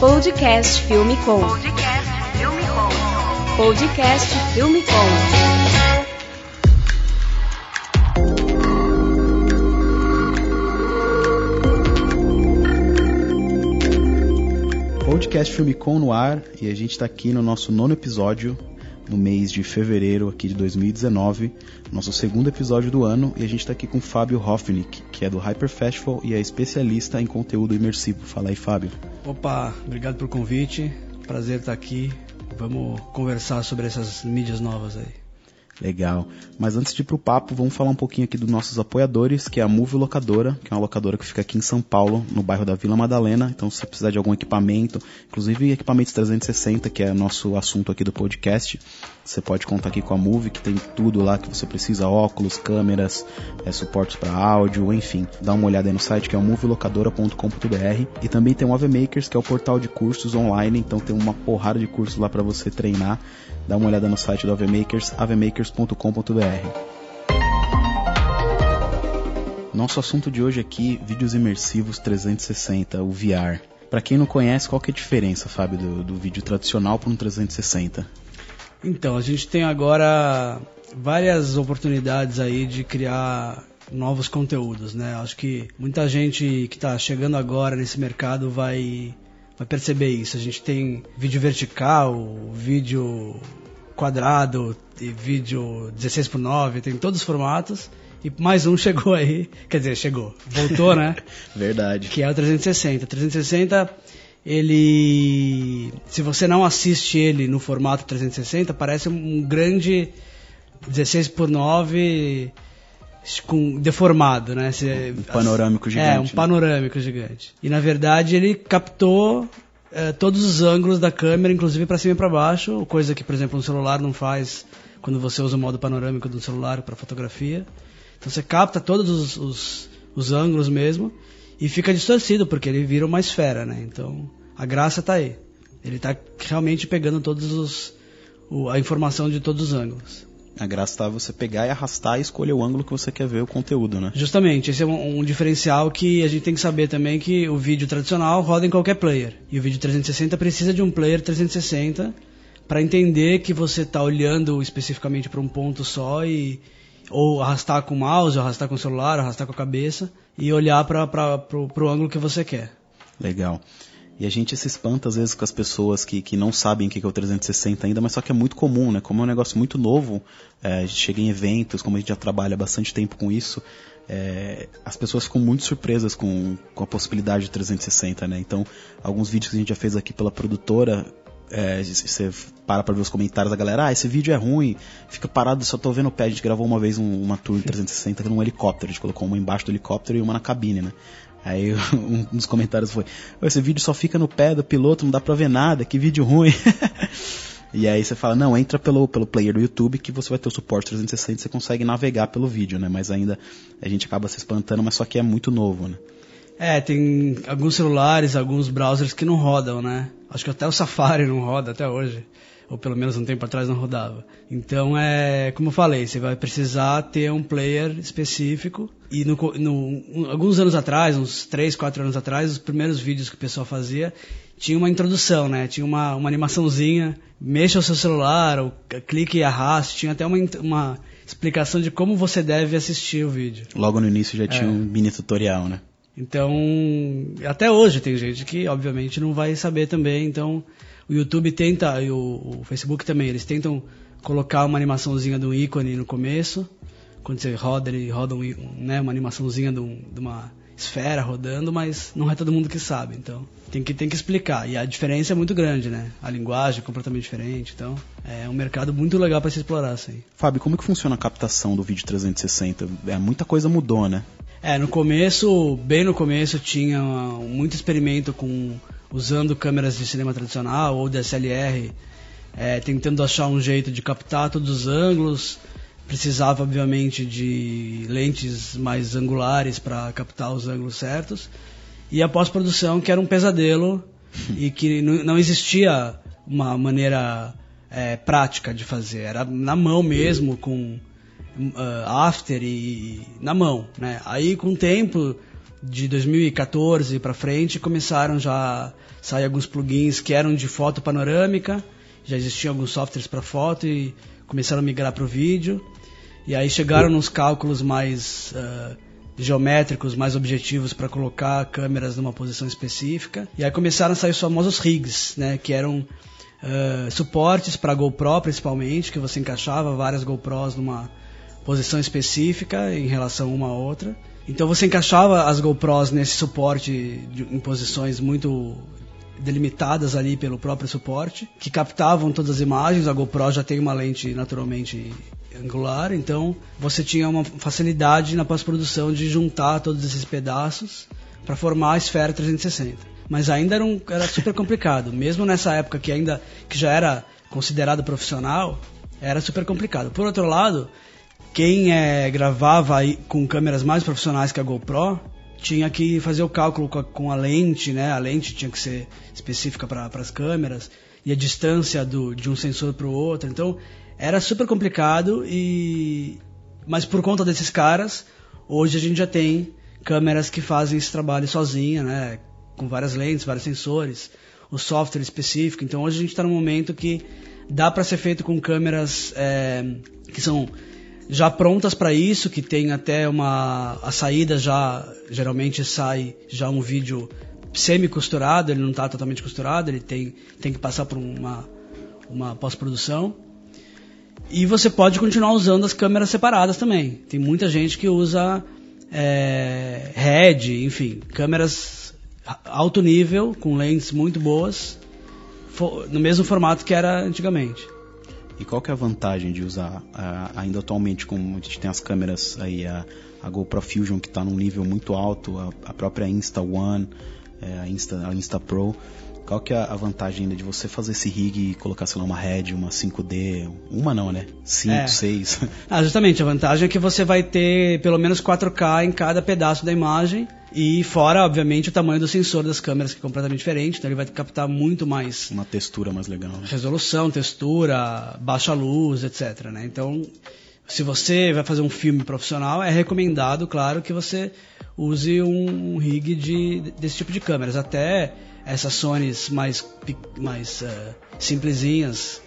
Podcast Filme Com. Podcast Filme Com. Podcast Filme Com. Podcast Filme Com no ar e a gente está aqui no nosso nono episódio no mês de fevereiro aqui de 2019, nosso segundo episódio do ano, e a gente está aqui com Fábio Hoffnick, que é do Hyper Festival e é especialista em conteúdo imersivo. Fala aí, Fábio. Opa, obrigado pelo convite. Prazer estar aqui. Vamos conversar sobre essas mídias novas aí. Legal. Mas antes de ir pro papo, vamos falar um pouquinho aqui dos nossos apoiadores, que é a Move Locadora, que é uma locadora que fica aqui em São Paulo, no bairro da Vila Madalena. Então, se você precisar de algum equipamento, inclusive equipamentos 360, que é nosso assunto aqui do podcast, você pode contar aqui com a Move, que tem tudo lá que você precisa, óculos, câmeras, é, suportes para áudio, enfim. Dá uma olhada aí no site que é o movelocadora.com.br e também tem o Ave Makers, que é o portal de cursos online, então tem uma porrada de cursos lá para você treinar. Dá uma olhada no site do Ave Makers, avemakers.com.br. Nosso assunto de hoje aqui, vídeos imersivos 360, o VR. Para quem não conhece, qual que é a diferença, Fábio, do, do vídeo tradicional para um 360? Então, a gente tem agora várias oportunidades aí de criar novos conteúdos, né? Acho que muita gente que está chegando agora nesse mercado vai vai perceber isso. A gente tem vídeo vertical, vídeo quadrado e vídeo 16 por 9, tem todos os formatos. E mais um chegou aí, quer dizer, chegou, voltou, né? Verdade. Que é o 360. 360 ele se você não assiste ele no formato 360 parece um grande 16 por 9 com deformado, né? Se, um panorâmico gigante. É, um panorâmico gigante. E na verdade ele captou é, todos os ângulos da câmera, inclusive para cima e para baixo, coisa que, por exemplo, um celular não faz quando você usa o modo panorâmico do celular para fotografia. Então você capta todos os, os, os ângulos mesmo e fica distorcido porque ele vira uma esfera, né? Então a graça está aí. Ele está realmente pegando todos os o, a informação de todos os ângulos. A graça está você pegar e arrastar e escolher o ângulo que você quer ver o conteúdo, né? Justamente, esse é um, um, diferencial que a gente tem que saber também que o vídeo tradicional roda em qualquer player. E o vídeo 360 precisa de um player 360 para entender que você está olhando especificamente para um ponto só e ou arrastar com o mouse, ou arrastar com o celular, ou arrastar com a cabeça e olhar para o ângulo que você quer. Legal. E a gente se espanta às vezes com as pessoas que, que não sabem o que é o 360 ainda, mas só que é muito comum, né? Como é um negócio muito novo, é, a gente chega em eventos, como a gente já trabalha bastante tempo com isso, é, as pessoas ficam muito surpresas com, com a possibilidade de 360, né? Então, alguns vídeos que a gente já fez aqui pela produtora, é, você para pra ver os comentários da galera, ah, esse vídeo é ruim, fica parado, só tô vendo o pé. A gente gravou uma vez um, uma tour em 360 num helicóptero, a gente colocou uma embaixo do helicóptero e uma na cabine, né? Aí um dos comentários foi: esse vídeo só fica no pé do piloto, não dá pra ver nada, que vídeo ruim. e aí você fala: não, entra pelo, pelo player do YouTube que você vai ter o suporte 360 e você consegue navegar pelo vídeo, né? Mas ainda a gente acaba se espantando, mas só que é muito novo, né? É, tem alguns celulares, alguns browsers que não rodam, né? Acho que até o Safari não roda até hoje ou pelo menos um tempo atrás não rodava. Então é, como eu falei, você vai precisar ter um player específico. E no, no, alguns anos atrás, uns 3, 4 anos atrás, os primeiros vídeos que o pessoal fazia tinha uma introdução, né? Tinha uma, uma animaçãozinha, mexa o seu celular, ou clique e arraste, tinha até uma, uma explicação de como você deve assistir o vídeo. Logo no início já tinha é. um mini tutorial, né? Então, até hoje tem gente que, obviamente, não vai saber também. Então, o YouTube tenta, e o, o Facebook também, eles tentam colocar uma animaçãozinha de um ícone no começo. Quando você roda, ele roda um, né, uma animaçãozinha de, um, de, uma esfera rodando, mas não é todo mundo que sabe. Então tem que, tem que explicar. E a diferença é muito grande, né? A linguagem é completamente diferente. Então é um mercado muito legal para se explorar. Assim. Fábio, como que funciona a captação do vídeo 360? É, muita coisa mudou, né? É, no começo, bem no começo, tinha muito experimento com usando câmeras de cinema tradicional ou DSLR, é, tentando achar um jeito de captar todos os ângulos. Precisava, obviamente, de lentes mais angulares para captar os ângulos certos. E a pós-produção, que era um pesadelo e que não existia uma maneira é, prática de fazer. Era na mão mesmo, com uh, after e, e na mão. Né? Aí, com o tempo, de 2014 para frente começaram já sair alguns plugins que eram de foto panorâmica, já existiam alguns softwares para foto e começaram a migrar para o vídeo. E aí chegaram nos cálculos mais uh, geométricos, mais objetivos para colocar câmeras numa posição específica. E aí começaram a sair os famosos rigs, né, que eram uh, suportes para GoPro principalmente, que você encaixava várias GoPros numa posição específica em relação uma a outra. Então você encaixava as GoPros nesse suporte de, em posições muito delimitadas ali pelo próprio suporte, que captavam todas as imagens. A GoPro já tem uma lente naturalmente angular, então você tinha uma facilidade na pós-produção de juntar todos esses pedaços para formar a esfera 360. Mas ainda era, um, era super complicado, mesmo nessa época que ainda que já era considerado profissional, era super complicado. Por outro lado, quem é, gravava com câmeras mais profissionais que a GoPro tinha que fazer o cálculo com a, com a lente, né? A lente tinha que ser específica para as câmeras e a distância do, de um sensor para o outro. Então era super complicado e mas por conta desses caras hoje a gente já tem câmeras que fazem esse trabalho sozinha, né? Com várias lentes, vários sensores, o software específico. Então hoje a gente está num momento que dá para ser feito com câmeras é, que são já prontas para isso, que tem até uma a saída já geralmente sai já um vídeo semi costurado, ele não está totalmente costurado, ele tem tem que passar por uma uma pós-produção. E você pode continuar usando as câmeras separadas também. Tem muita gente que usa é, RED, enfim, câmeras alto nível, com lentes muito boas, no mesmo formato que era antigamente. E qual que é a vantagem de usar ainda atualmente, como a gente tem as câmeras aí, a, a GoPro Fusion que está num nível muito alto, a, a própria Insta One, é, a, Insta, a Insta Pro, qual que é a vantagem ainda de você fazer esse rig e colocar, sei lá, uma Red, uma 5D, uma não, né? 5, é. 6. Ah, justamente, a vantagem é que você vai ter pelo menos 4K em cada pedaço da imagem e fora, obviamente, o tamanho do sensor das câmeras que é completamente diferente, então ele vai captar muito mais... Uma textura mais legal. Né? Resolução, textura, baixa luz, etc, né? Então, se você vai fazer um filme profissional, é recomendado, claro, que você use um rig de, desse tipo de câmeras. Até essas Sonys mais, mais uh, simplesinhas,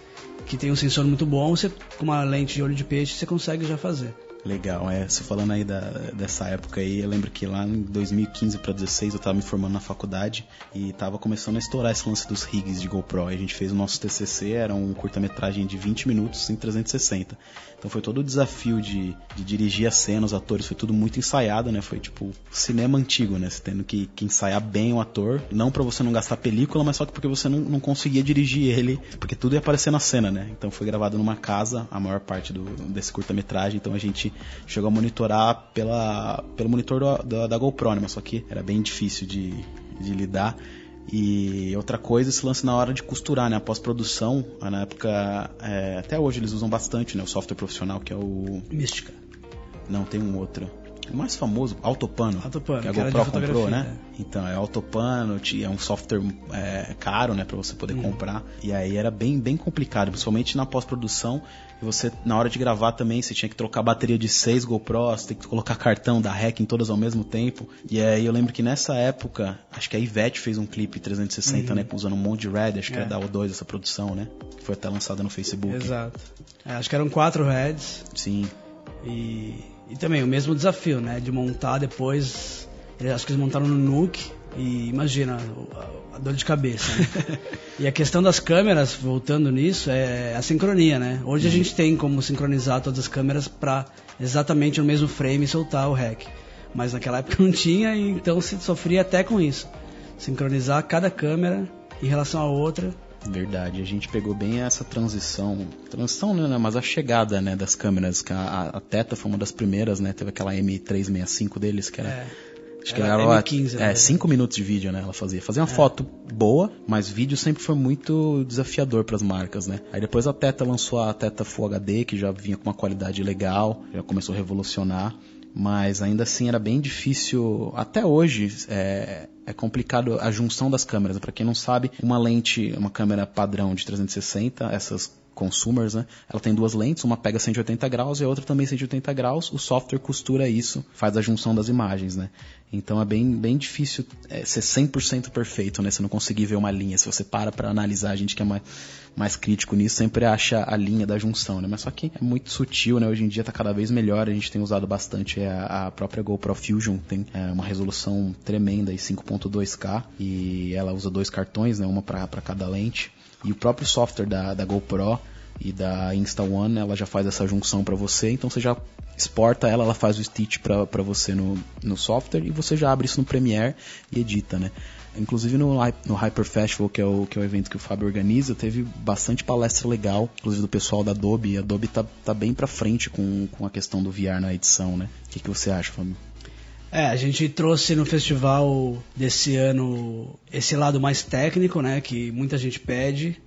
que tem um sensor muito bom, você, com uma lente de olho de peixe, você consegue já fazer. Legal, é. Você falando aí da, dessa época aí, eu lembro que lá em 2015 para 2016 eu tava me formando na faculdade e tava começando a estourar esse lance dos rigs de GoPro. E a gente fez o nosso TCC, era um curta-metragem de 20 minutos em 360. Então foi todo o desafio de, de dirigir a cena, os atores, foi tudo muito ensaiado, né? Foi tipo cinema antigo, né? Você tendo que, que ensaiar bem o ator, não para você não gastar película, mas só que porque você não, não conseguia dirigir ele, porque tudo ia aparecer na cena, né? Então foi gravado numa casa, a maior parte do, desse curta-metragem, então a gente chegou a monitorar pela, pelo monitor do, da, da GoPro, né? Mas só que era bem difícil de, de lidar. E outra coisa, esse lance na hora de costurar, né? A pós-produção, na época, é, até hoje eles usam bastante, né? O software profissional, que é o... Mística. Não, tem um outro. O mais famoso, Autopano. Autopano, que a GoPro comprou, né? Então, é Autopano, é um software é, caro, né, para você poder uhum. comprar. E aí era bem, bem complicado, principalmente na pós-produção. E você, na hora de gravar também, você tinha que trocar a bateria de seis GoPros, tem que colocar cartão da REC em todas ao mesmo tempo. E aí eu lembro que nessa época, acho que a Ivete fez um clipe 360, uhum. né, usando um monte de Red, acho que é. era da O2 essa produção, né? Que foi até lançada no Facebook. Exato. É, acho que eram quatro Reds. Sim. E, e também o mesmo desafio, né? De montar depois. Acho que eles montaram no Nuke. E imagina a, dor de cabeça. Né? e a questão das câmeras, voltando nisso, é a sincronia, né? Hoje uhum. a gente tem como sincronizar todas as câmeras para exatamente no mesmo frame soltar o REC. Mas naquela época não tinha, então se sofria até com isso. Sincronizar cada câmera em relação à outra Verdade, a gente pegou bem essa transição, transição né, mas a chegada né, das câmeras, a, a Teta foi uma das primeiras, né, teve aquela M365 deles, que era... É. Acho que era, era M15, é, 5 né? minutos de vídeo, né? Ela fazia. Fazia uma é. foto boa, mas vídeo sempre foi muito desafiador para as marcas, né? Aí depois a Teta lançou a Teta Full HD, que já vinha com uma qualidade legal, já começou a revolucionar mas ainda assim era bem difícil. Até hoje é, é complicado a junção das câmeras. Para quem não sabe, uma lente, uma câmera padrão de 360, essas consumers, né? Ela tem duas lentes, uma pega 180 graus e a outra também 180 graus. O software costura isso, faz a junção das imagens, né? Então é bem, bem difícil é, ser 100% perfeito, né? Você não conseguir ver uma linha. Se você para para analisar, a gente que é mais, mais crítico nisso sempre acha a linha da junção, né? Mas só que é muito sutil, né? Hoje em dia está cada vez melhor. A gente tem usado bastante é a, a própria GoPro Fusion, tem é, uma resolução tremenda, 5.2K, e ela usa dois cartões, né? Uma para cada lente. E o próprio software da, da GoPro e da Insta-One, ela já faz essa junção para você, então você já exporta ela, ela faz o stitch para você no, no software e você já abre isso no Premiere e edita, né? Inclusive no, no Hyper Festival, que é, o, que é o evento que o Fábio organiza, teve bastante palestra legal, inclusive do pessoal da Adobe. A Adobe tá, tá bem pra frente com, com a questão do VR na edição, né? O que, que você acha, Fábio? É, a gente trouxe no festival desse ano esse lado mais técnico, né, que muita gente pede.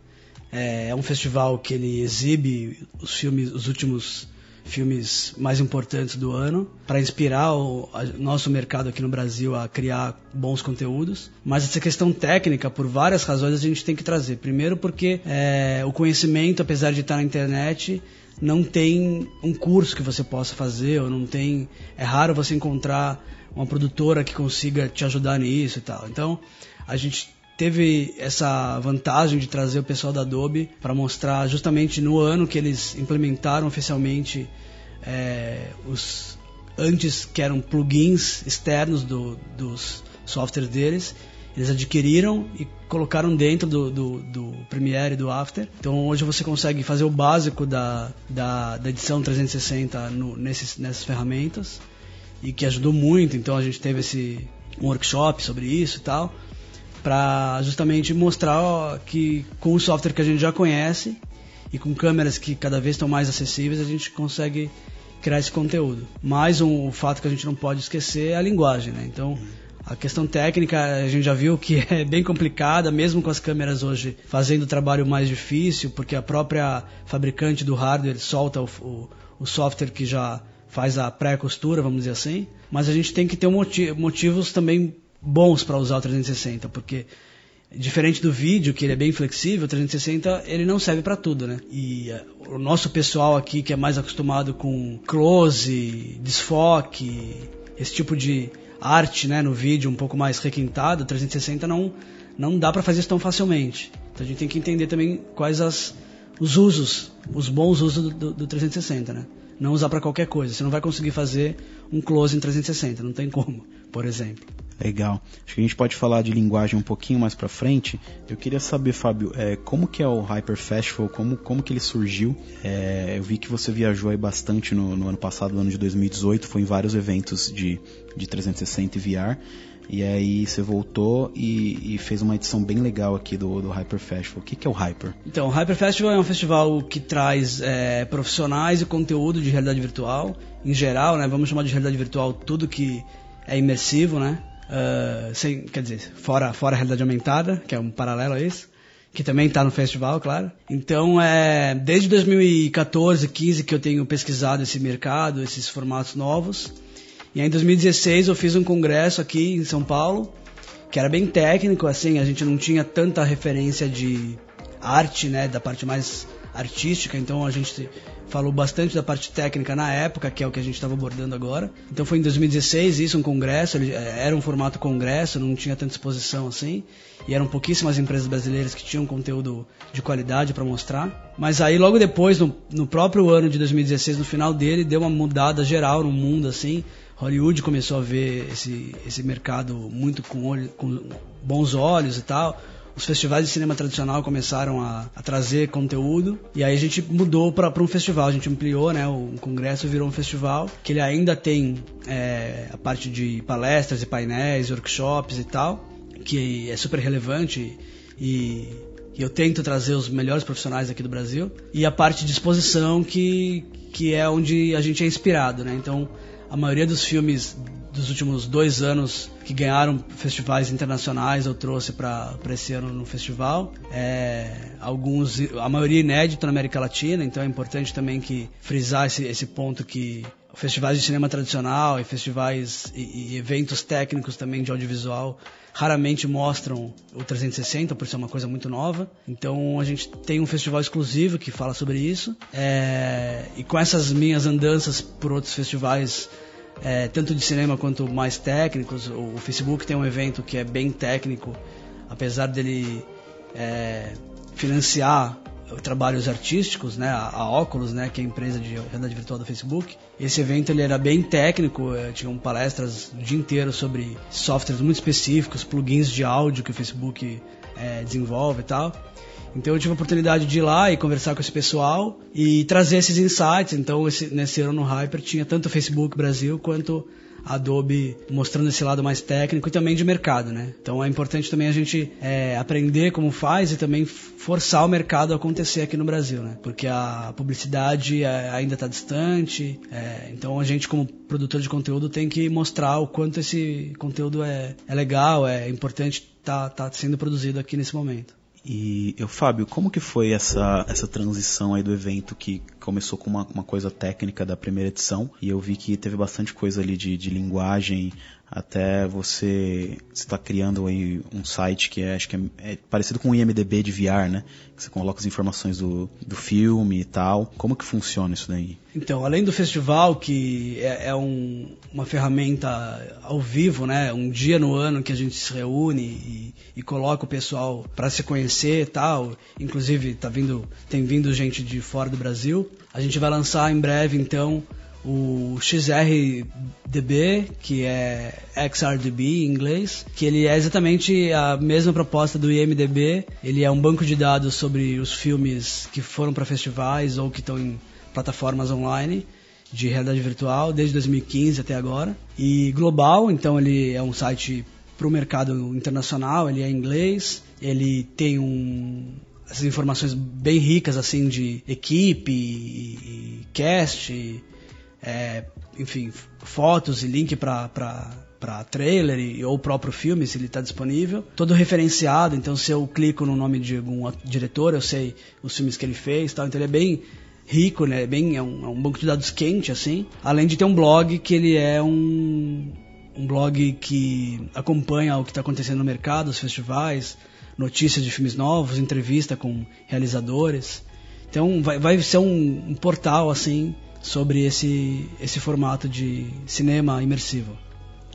É, é um festival que ele exibe os filmes, os últimos filmes mais importantes do ano, para inspirar o a, nosso mercado aqui no Brasil a criar bons conteúdos. Mas essa questão técnica, por várias razões, a gente tem que trazer. Primeiro, porque é, o conhecimento, apesar de estar na internet, não tem um curso que você possa fazer, ou não tem. É raro você encontrar uma produtora que consiga te ajudar nisso e tal. Então, a gente teve essa vantagem de trazer o pessoal da Adobe para mostrar justamente no ano que eles implementaram oficialmente é, os antes que eram plugins externos do, dos softwares deles eles adquiriram e colocaram dentro do, do, do, Premiere e do After. Então hoje você consegue fazer o básico da, da, da edição 360 no, nesses, nessas ferramentas e que ajudou muito. Então a gente teve esse um workshop sobre isso e tal, para justamente mostrar que com o software que a gente já conhece e com câmeras que cada vez estão mais acessíveis, a gente consegue criar esse conteúdo. Mais um fato que a gente não pode esquecer é a linguagem, né? Então, a questão técnica a gente já viu que é bem complicada, mesmo com as câmeras hoje fazendo o trabalho mais difícil, porque a própria fabricante do hardware solta o, o, o software que já faz a pré-costura, vamos dizer assim. Mas a gente tem que ter motivos também bons para usar o 360, porque diferente do vídeo, que ele é bem flexível, o 360 ele não serve para tudo, né? E uh, o nosso pessoal aqui que é mais acostumado com close, desfoque, esse tipo de arte, né, no vídeo um pouco mais requintado, o 360 não não dá para fazer isso tão facilmente. Então a gente tem que entender também quais as, os usos, os bons usos do, do, do 360, né? não usar para qualquer coisa. Você não vai conseguir fazer um close em 360, não tem como, por exemplo. Legal. Acho que a gente pode falar de linguagem um pouquinho mais para frente. Eu queria saber, Fábio, é, como que é o Hyper Festival, como, como que ele surgiu? É, eu vi que você viajou aí bastante no, no ano passado, no ano de 2018, foi em vários eventos de, de 360 e VR. E aí você voltou e, e, fez uma edição bem legal aqui do, do Hyper Festival. O que, que é o Hyper? Então, o Hyper Festival é um festival que traz é, profissionais e conteúdo de realidade virtual, em geral, né? Vamos chamar de realidade virtual tudo que é imersivo, né? Uh, sem, quer dizer, fora, fora a realidade aumentada, que é um paralelo a isso, que também está no festival, claro. Então, é, desde 2014, 15 que eu tenho pesquisado esse mercado, esses formatos novos. E aí, em 2016 eu fiz um congresso aqui em São Paulo, que era bem técnico, assim, a gente não tinha tanta referência de arte, né, da parte mais artística, então a gente falou bastante da parte técnica na época, que é o que a gente estava abordando agora. Então foi em 2016 isso, um congresso, ele, eh, era um formato congresso, não tinha tanta exposição assim, e eram pouquíssimas empresas brasileiras que tinham conteúdo de qualidade para mostrar. Mas aí logo depois, no, no próprio ano de 2016, no final dele, deu uma mudada geral no mundo assim, Hollywood começou a ver esse, esse mercado muito com, olho, com bons olhos e tal. Os festivais de cinema tradicional começaram a, a trazer conteúdo e aí a gente mudou para um festival, a gente ampliou, né? O congresso virou um festival que ele ainda tem é, a parte de palestras e painéis, workshops e tal, que é super relevante e, e eu tento trazer os melhores profissionais aqui do Brasil e a parte de exposição que que é onde a gente é inspirado, né? Então a maioria dos filmes dos últimos dois anos que ganharam festivais internacionais eu trouxe para esse ano no festival. É, alguns, a maioria inédito na América Latina, então é importante também que frisar esse, esse ponto que festivais de cinema tradicional e festivais e, e, eventos técnicos também de audiovisual raramente mostram o 360 por ser uma coisa muito nova. Então a gente tem um festival exclusivo que fala sobre isso. É, e com essas minhas andanças por outros festivais é, tanto de cinema quanto mais técnicos. O, Facebook tem um evento que é bem técnico, apesar dele é, financiar trabalhos artísticos, né, a, a Oculus, né, que é a empresa de realidade virtual do Facebook. Esse evento ele era bem técnico, eh, tinham palestras o dia inteiro sobre softwares muito específicos, plugins de áudio que o Facebook é, desenvolve e tal. Então eu tive a oportunidade de ir lá e conversar com esse pessoal e trazer esses insights. Então esse, nesse ano no Hyper tinha tanto o Facebook Brasil quanto Adobe mostrando esse lado mais técnico e também de mercado, né? Então é importante também a gente é, aprender como faz e também forçar o mercado a acontecer aqui no Brasil, né? Porque a publicidade é, ainda está distante, é, então a gente como produtor de conteúdo tem que mostrar o quanto esse conteúdo é, é legal, é importante estar tá, tá sendo produzido aqui nesse momento. E eu, Fábio, como que foi essa, essa transição aí do evento que começou com uma, uma coisa técnica da primeira edição? E eu vi que teve bastante coisa ali de, de linguagem, até você está criando aí um site que é, acho que é, é, parecido com o IMDB de VR, né? Que você coloca as informações do, do filme e tal. Como que funciona isso daí? Então, além do festival, que é, é um, uma ferramenta ao vivo, né? Um dia no ano que a gente se reúne e, e coloca o pessoal para se conhecer e tal. Inclusive, tá vindo, tem vindo gente de fora do Brasil. A gente vai lançar em breve, então, o XRDB, que é XRDB em inglês, que ele é exatamente a mesma proposta do IMDB. Ele é um banco de dados sobre os filmes que foram para festivais ou que estão em plataformas online de realidade virtual desde 2015 até agora. E global, então ele é um site para o mercado internacional, ele é inglês, ele tem um, essas informações bem ricas assim de equipe e cast é, enfim, fotos e link para para trailer e, ou o próprio filme, se ele está disponível. Todo referenciado, então se eu clico no nome de algum diretor, eu sei os filmes que ele fez tal. Então ele é bem rico, né? É, bem, é, um, é um banco de dados quente, assim. Além de ter um blog que ele é um, um blog que acompanha o que está acontecendo no mercado, os festivais, notícias de filmes novos, entrevista com realizadores. Então vai, vai ser um, um portal, assim, sobre esse, esse formato de cinema imersivo.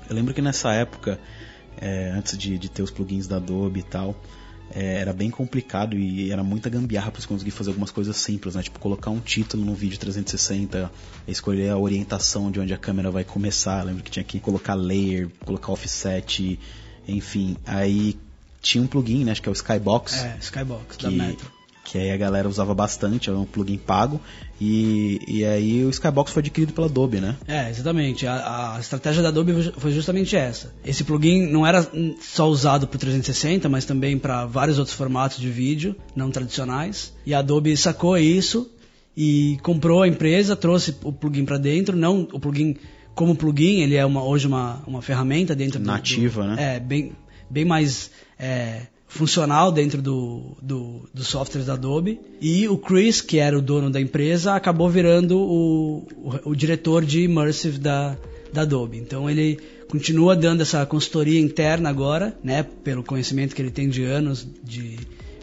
Eu lembro que nessa época, é, antes de, de ter os plugins da Adobe e tal, é, era bem complicado e era muita gambiarra para conseguir fazer algumas coisas simples, né? Tipo, colocar um título no vídeo 360, escolher a orientação de onde a câmera vai começar. Eu lembro que tinha que colocar layer, colocar offset, enfim. Aí tinha um plugin, né? Acho que é o Skybox. É, Skybox, que, da Metro que aí a galera usava bastante, é um plugin pago, e, e aí o Skybox foi adquirido pela Adobe, né? É, exatamente. A, a estratégia da Adobe foi justamente essa. Esse plugin não era só usado para o 360, mas também para vários outros formatos de vídeo não tradicionais, e a Adobe sacou isso e comprou a empresa, trouxe o plugin para dentro, não o plugin como plugin, ele é uma, hoje uma, uma ferramenta dentro Nativa, do, do, né? É, bem, bem mais... É, funcional dentro do, do, do software da Adobe. E o Chris, que era o dono da empresa, acabou virando o, o, o diretor de Immersive da, da Adobe. Então ele continua dando essa consultoria interna agora, né, pelo conhecimento que ele tem de anos de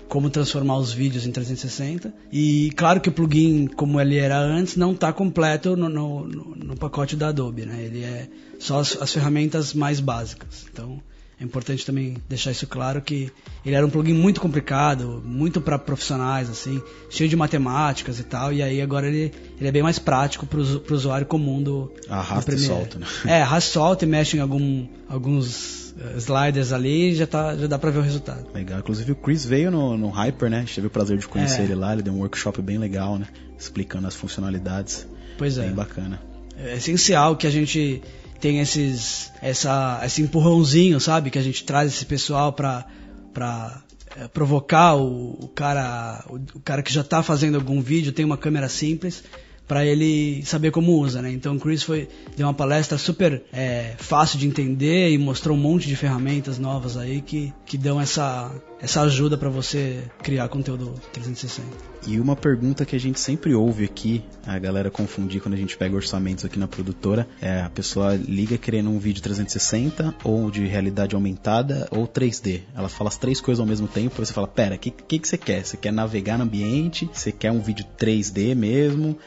como transformar os vídeos em 360. E claro que o plugin, como ele era antes, não está completo no, no, no, pacote da Adobe, né? Ele é só as, as ferramentas mais básicas. Então é importante também deixar isso claro que ele era um plugin muito complicado, muito para profissionais assim, cheio de matemáticas e tal, e aí agora ele, ele é bem mais prático para o usuário comum do, arrasta do e solta, né? É, arrasta e solta e mexe em algum, alguns uh, sliders ali e já, tá, já dá para ver o resultado. Legal, inclusive o Chris veio no, no Hyper, né? A gente teve o prazer de conhecer é. ele lá, ele deu um workshop bem legal, né? Explicando as funcionalidades. Pois é. Bem bacana. É essencial que a gente tem esses essa esse empurrãozinho, sabe, que a gente traz esse pessoal para para é, provocar o, o cara o, o, cara que já está fazendo algum vídeo, tem uma câmera simples para ele saber como usa, né? Então o Chris foi deu uma palestra super é, fácil de entender e mostrou um monte de ferramentas novas aí que, que dão essa, essa ajuda para você criar conteúdo 360. E uma pergunta que a gente sempre ouve aqui, a galera confundir quando a gente pega orçamentos aqui na produtora, é a pessoa liga querendo um vídeo 360 ou de realidade aumentada ou 3D. Ela fala as três coisas ao mesmo tempo, você fala, pera, o que, que, que você quer? Você quer navegar no ambiente? Você quer um vídeo 3D mesmo?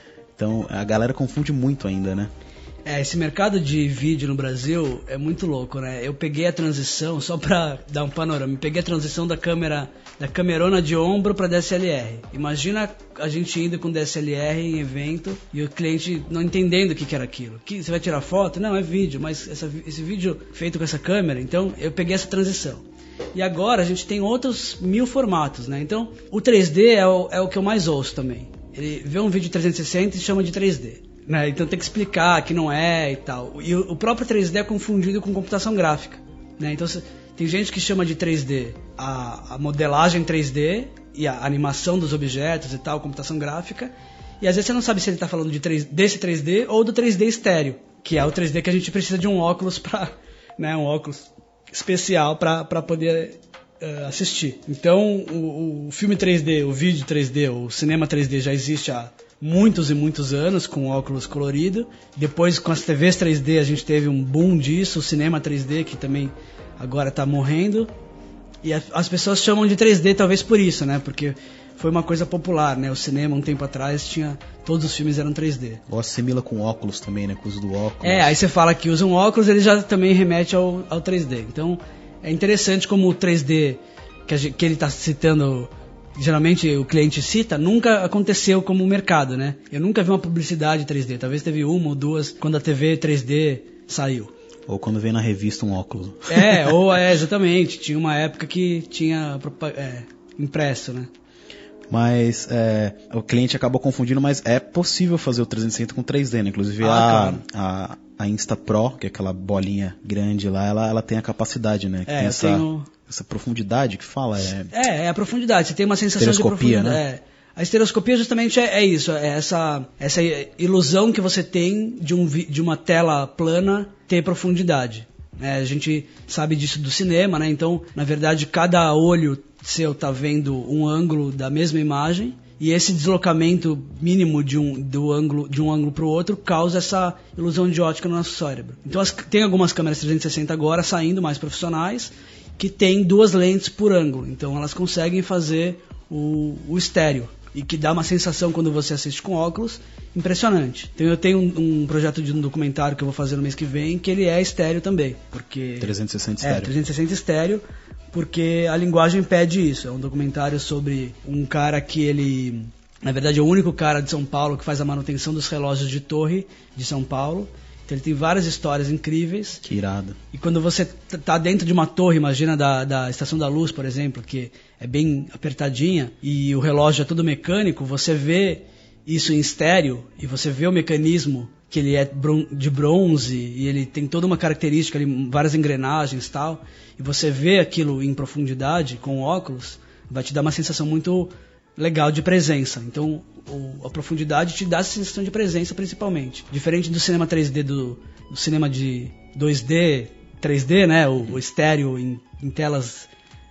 Então a galera confunde muito ainda, né? É, esse mercado de vídeo no Brasil é muito louco, né? Eu peguei a transição, só pra dar um panorama, peguei a transição da câmera, da camerona de ombro para DSLR. Imagina a gente indo com DSLR em evento e o cliente não entendendo o que, que era aquilo. Que, você vai tirar foto? Não, é vídeo, mas essa, esse vídeo feito com essa câmera, então eu peguei essa transição. E agora a gente tem outros mil formatos, né? Então o 3D é o, é o que eu mais ouço também. Ele vê um vídeo 360 e chama de 3D. Né? Então tem que explicar que não é e tal. E o, próprio 3D é confundido com computação gráfica. Né? Então tem gente que chama de 3D a, a modelagem 3D e a animação dos objetos e tal, computação gráfica. E às vezes você não sabe se ele está falando de 3, desse 3D ou do 3D estéreo, que é o 3D que a gente precisa de um óculos para, né, um óculos especial para poder uh, assistir. Então, o, o, filme 3D, o vídeo 3D, o cinema 3D já existe há muitos e muitos anos com óculos colorido. Depois, com as TVs 3D, a gente teve um boom disso, o cinema 3D, que também agora está morrendo. E a, as pessoas chamam de 3D talvez por isso, né? Porque foi uma coisa popular, né? O cinema, um tempo atrás, tinha. Todos os filmes eram 3D. Ou assimila com óculos também, né? Com o uso do óculos. É, aí você fala que usa um óculos, ele já também remete ao, ao 3D. Então, é interessante como o 3D que, gente, que ele está citando, geralmente o cliente cita, nunca aconteceu como mercado, né? Eu nunca vi uma publicidade 3D. Talvez teve uma ou duas quando a TV 3D saiu. Ou quando veio na revista um óculos. É, ou é, exatamente. Tinha uma época que tinha é, impresso, né? Mas é, o cliente acabou confundindo, mas é possível fazer o 360 com 3D, né? Inclusive ah, a, a, a Insta Pro, que é aquela bolinha grande lá, ela, ela tem a capacidade, né? É, tem essa, tenho... essa profundidade que fala. É, é, é a profundidade. Você tem uma sensação de profundidade. Né? É. A estereoscopia justamente é, é, isso, é essa, essa ilusão que você tem de, um, de uma tela plana ter profundidade. É, a gente sabe disso do cinema, né? Então, na verdade, cada olho seu tá vendo um ângulo da mesma imagem e esse deslocamento mínimo de um, do ângulo, de um ângulo para o outro causa essa ilusão de ótica no nosso cérebro. Então as, tem algumas câmeras 360 agora saindo mais profissionais que tem duas lentes por ângulo, então elas conseguem fazer o, o estéreo e que dá uma sensação quando você assiste com óculos impressionante. Então eu tenho um, um, projeto de um documentário que eu vou fazer no mês que vem que ele é estéreo também, porque 360 estéreo. É, 360 estéreo, porque a linguagem pede isso. É um documentário sobre um cara que ele na verdade é o único cara de São Paulo que faz a manutenção dos relógios de torre de São Paulo. Então ele tem várias histórias incríveis. Que irado. E quando você tá dentro de uma torre, imagina da, da Estação da Luz, por exemplo, que é bem apertadinha e o relógio é todo mecânico, você vê isso em estéreo e você vê o mecanismo que ele é de bronze e ele tem toda uma característica, ali, várias engrenagens tal, e você vê aquilo em profundidade com óculos, vai te dar uma sensação muito legal de presença. Então, o, a profundidade te dá essa sensação de presença principalmente. Diferente do cinema 3D, do, do cinema de 2D, 3D, né? O, o estéreo em, em telas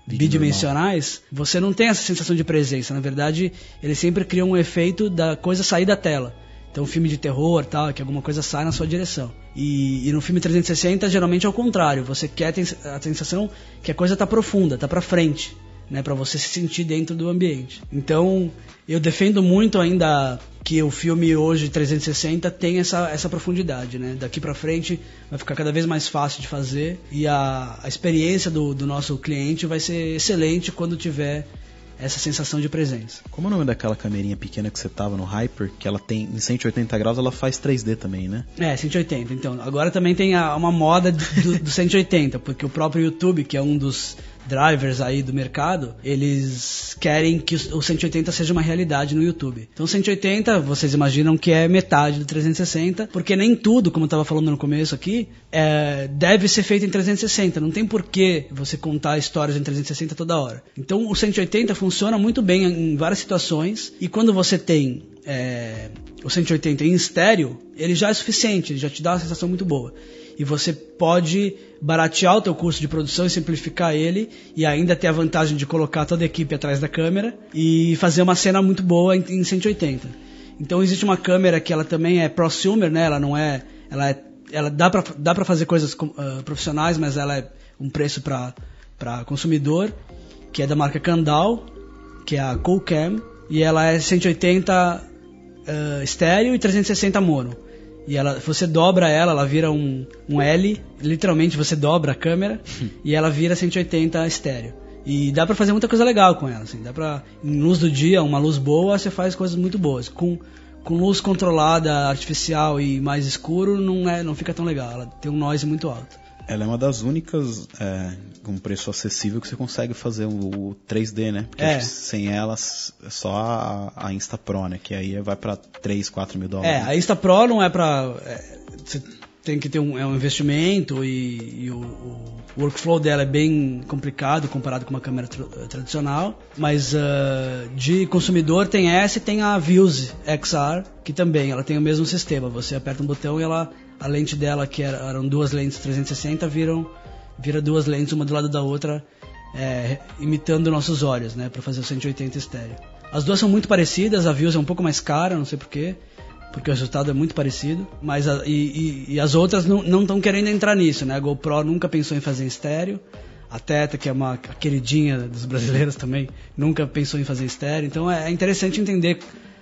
bidimensionais, você não tem essa sensação de presença. Na verdade, ele sempre cria um efeito da coisa sair da tela. Então, um filme de terror, tal, que alguma coisa sai na sua direção. E, e no filme 360, geralmente é o contrário. Você quer a sensação que a coisa está profunda, está para frente né, para você se sentir dentro do ambiente. Então, eu defendo muito ainda que o filme hoje 360 tem essa, essa profundidade, né? Daqui para frente vai ficar cada vez mais fácil de fazer e a, a experiência do, do nosso cliente vai ser excelente quando tiver essa sensação de presença. Como é o nome daquela camerinha pequena que você tava no Hyper, que ela tem em 180 graus, ela faz 3D também, né? É, 180. Então, agora também tem a, uma moda do, do 180, porque o próprio YouTube, que é um dos drivers aí do mercado, eles querem que o 180 seja uma realidade no YouTube. Então 180, vocês imaginam que é metade do 360, porque nem tudo, como eu estava falando no começo aqui, é, deve ser feito em 360. Não tem porquê você contar histórias em 360 toda hora. Então o 180 funciona muito bem em várias situações e quando você tem é, o 180 em estéreo, ele já é suficiente, ele já te dá uma sensação muito boa. E você pode baratear o teu custo de produção e simplificar ele e ainda ter a vantagem de colocar toda a equipe atrás da câmera e fazer uma cena muito boa em, 180. Então existe uma câmera que ela também é prosumer, né? Ela não é, ela é, ela dá para dá para fazer coisas uh, profissionais, mas ela é um preço para para consumidor, que é da marca Candal, que é a Coolcam, e ela é 180 uh, estéreo e 360 mono. E ela, você dobra ela, ela vira um, um L, literalmente você dobra a câmera e ela vira 180 estéreo. E dá pra fazer muita coisa legal com ela, assim, dá pra, em luz do dia, uma luz boa, você faz coisas muito boas. Com, com luz controlada, artificial e mais escuro, não, é, não fica tão legal, ela tem um noise muito alto. Ela é uma das únicas é, com preço acessível que você consegue fazer o, 3D, né? Porque é. sem elas é só a, a Insta Pro, né? Que aí vai para 3, 4 mil dólares. É, a Insta Pro não é para é, você tem que ter um, é um investimento e, e o, o, workflow dela é bem complicado comparado com uma câmera tra tradicional. Mas uh, de consumidor tem essa e tem a Vuse XR, que também ela tem o mesmo sistema. Você aperta um botão e ela a lente dela, que era, eram duas lentes 360, viram, vira duas lentes uma do lado da outra, é, imitando nossos olhos, né, para fazer o 180 estéreo. As duas são muito parecidas, a Views é um pouco mais cara, não sei porquê, porque o resultado é muito parecido, mas a, e, e, e, as outras não estão querendo entrar nisso, né? A GoPro nunca pensou em fazer em estéreo, a Teta, que é uma queridinha dos brasileiros também, nunca pensou em fazer estéreo, então é, é interessante entender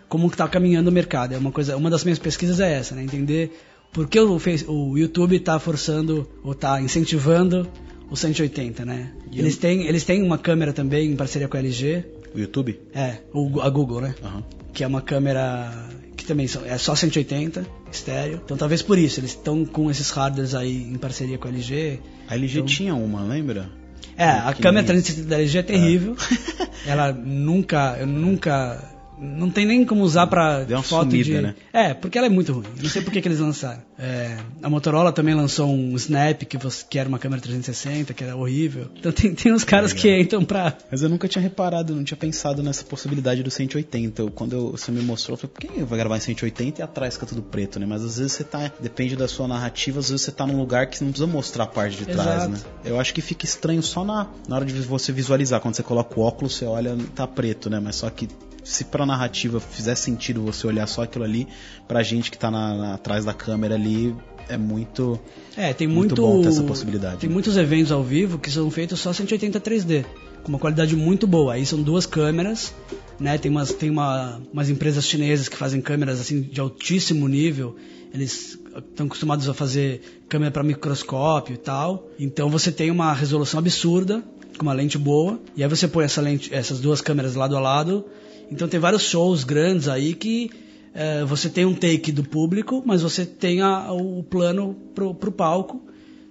como está caminhando o mercado. É uma coisa, uma das minhas pesquisas é essa, né? Entender por que o, o YouTube está forçando ou está incentivando o 180, né? Eles têm, eles têm uma câmera também em parceria com a LG. O YouTube? É, o, a Google, né? Uhum. Que é uma câmera que também são, é só 180, estéreo. Então talvez por isso, eles estão com esses hardwares aí em parceria com a LG. A LG então... tinha uma, lembra? É, a câmera 360 da LG é terrível. É. Ela nunca, eu nunca não tem nem como usar pra Deu uma foto sumida, de. Né? É, porque ela é muito ruim. Não sei por que, que eles lançaram. É, a Motorola também lançou um Snap que, você, que era uma câmera 360, que era horrível. Então tem, tem uns caras Legal. que entram pra. Mas eu nunca tinha reparado, não tinha pensado nessa possibilidade do 180. Eu, quando eu, você me mostrou, eu falei, por que vai gravar em 180 e atrás fica tudo preto, né? Mas às vezes você tá. Depende da sua narrativa, às vezes você tá num lugar que você não precisa mostrar a parte de trás, Exato. né? Eu acho que fica estranho só na, na hora de você visualizar. Quando você coloca o óculos, você olha, tá preto, né? Mas só que se pra narrativa fizer sentido você olhar só aquilo ali, pra gente que tá na, na, atrás da câmera ali, é muito. É, tem muito, muito bom ter essa possibilidade. Tem muitos eventos ao vivo que são feitos só 180 3D, com uma qualidade muito boa. Aí são duas câmeras, né? Tem umas, tem uma, umas empresas chinesas que fazem câmeras assim de altíssimo nível. Eles estão acostumados a fazer câmera para microscópio e tal. Então você tem uma resolução absurda, com uma lente boa. E aí você põe essa lente, essas duas câmeras lado a lado então tem vários shows grandes aí que é, você tem um take do público, mas você tem a, o plano pro, pro palco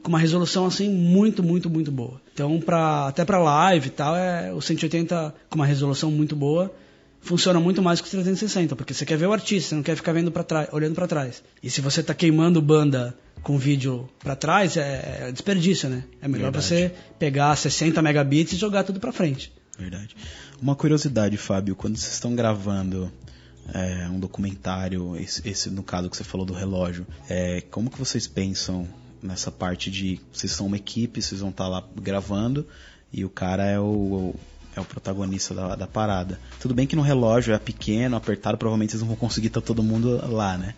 com uma resolução assim muito, muito, muito boa. Então pra, até para live e tal, é, o 180 com uma resolução muito boa funciona muito mais que o 360, porque você quer ver o artista, você não quer ficar vendo para trás, olhando para trás. E se você está queimando banda com vídeo para trás, é, é, desperdício, né? É melhor você pegar 60 megabits e jogar tudo para frente. Verdade. Uma curiosidade, Fábio, quando vocês estão gravando é, um documentário, esse, esse, no caso que você falou do relógio, é, como que vocês pensam nessa parte de vocês são uma equipe, vocês vão estar lá gravando e o cara é o, é o protagonista da, da, parada. Tudo bem que no relógio é pequeno, apertado, provavelmente vocês não vão conseguir estar todo mundo lá, né?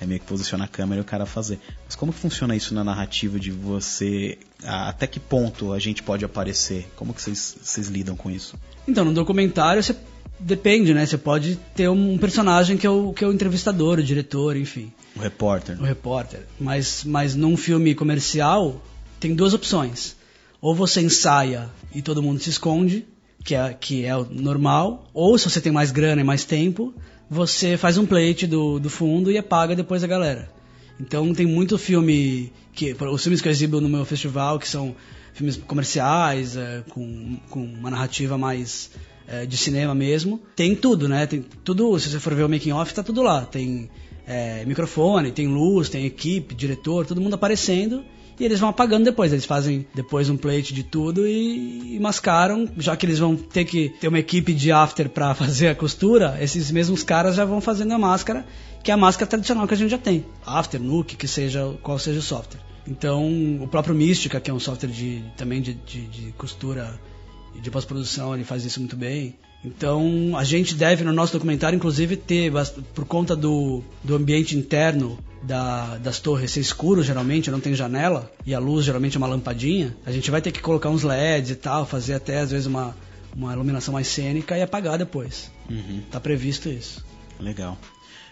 É meio que posicionar a câmera e o cara fazer. Mas como que funciona isso na narrativa de você. Até que ponto a gente pode aparecer? Como que vocês, vocês lidam com isso? Então, no documentário você depende, né? Você pode ter um personagem que é o, que é o entrevistador, o diretor, enfim. O repórter. O repórter. Mas, mas num filme comercial, tem duas opções. Ou você ensaia e todo mundo se esconde, que é, que é o normal. Ou se você tem mais grana e mais tempo, você faz um plate do, do fundo e apaga depois a galera. Então tem muito filme que os filmes que eu exibo no meu festival que são filmes comerciais é, com, com uma narrativa mais é, de cinema mesmo. Tem tudo, né? Tem tudo, se você for ver o making off, tá tudo lá. Tem é, microfone, tem luz, tem equipe, diretor, todo mundo aparecendo e eles vão apagando depois. Eles fazem depois um plate de tudo e, e mascaram, já que eles vão ter que ter uma equipe de after para fazer a costura, esses mesmos caras já vão fazendo a máscara, que é a máscara tradicional que a gente já tem. After, Nuke, que seja qual seja o software. Então, o próprio Mística, que é um software de, também de, de, de costura e de pós-produção, ele faz isso muito bem. Então, a gente deve, no nosso documentário, inclusive, ter, por conta do, do ambiente interno da, das torres ser escuro, geralmente, não tem janela, e a luz geralmente é uma lampadinha, a gente vai ter que colocar uns LEDs e tal, fazer até, às vezes, uma, uma iluminação mais cênica e apagar depois. Uhum. Tá previsto isso. Legal.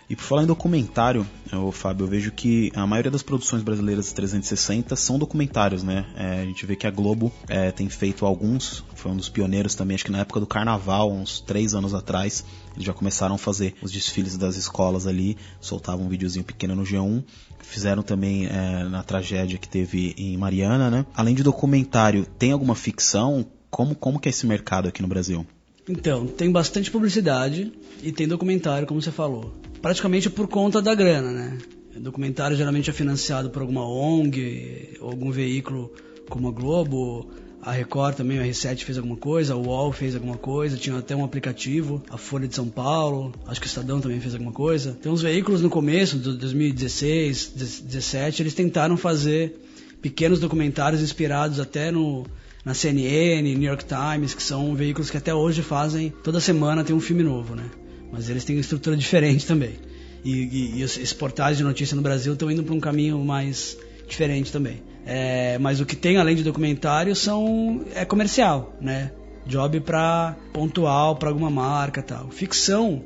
E por falar em documentário, eu, Fábio, eu vejo que a maioria das produções brasileiras 360 são documentários, né? É, a gente vê que a Globo é, tem feito alguns, foi um dos pioneiros também, acho que na época do Carnaval, uns três anos atrás, eles já começaram a fazer os desfiles das escolas ali, soltavam um videozinho pequeno no G1, fizeram também é, na tragédia que teve em Mariana, né? Além de documentário, tem alguma ficção? Como, como que é esse mercado aqui no Brasil? Então, tem bastante publicidade e tem documentário, como você falou praticamente por conta da grana, né? O documentário geralmente é financiado por alguma ONG, ou algum veículo como a Globo, a Record também, a R7 fez alguma coisa, a UOL fez alguma coisa, tinha até um aplicativo, a Folha de São Paulo, acho que o Estadão também fez alguma coisa. Tem uns veículos no começo, de 2016, 2017, eles tentaram fazer pequenos documentários inspirados até no, na CNN, New York Times, que são veículos que até hoje fazem, toda semana tem um filme novo, né? mas eles têm uma estrutura diferente também. E, e, e os portais de notícia no Brasil estão indo para um caminho mais diferente também. É, mas o que tem além de documentário são é comercial, né? Job para pontual para alguma marca, tal. Ficção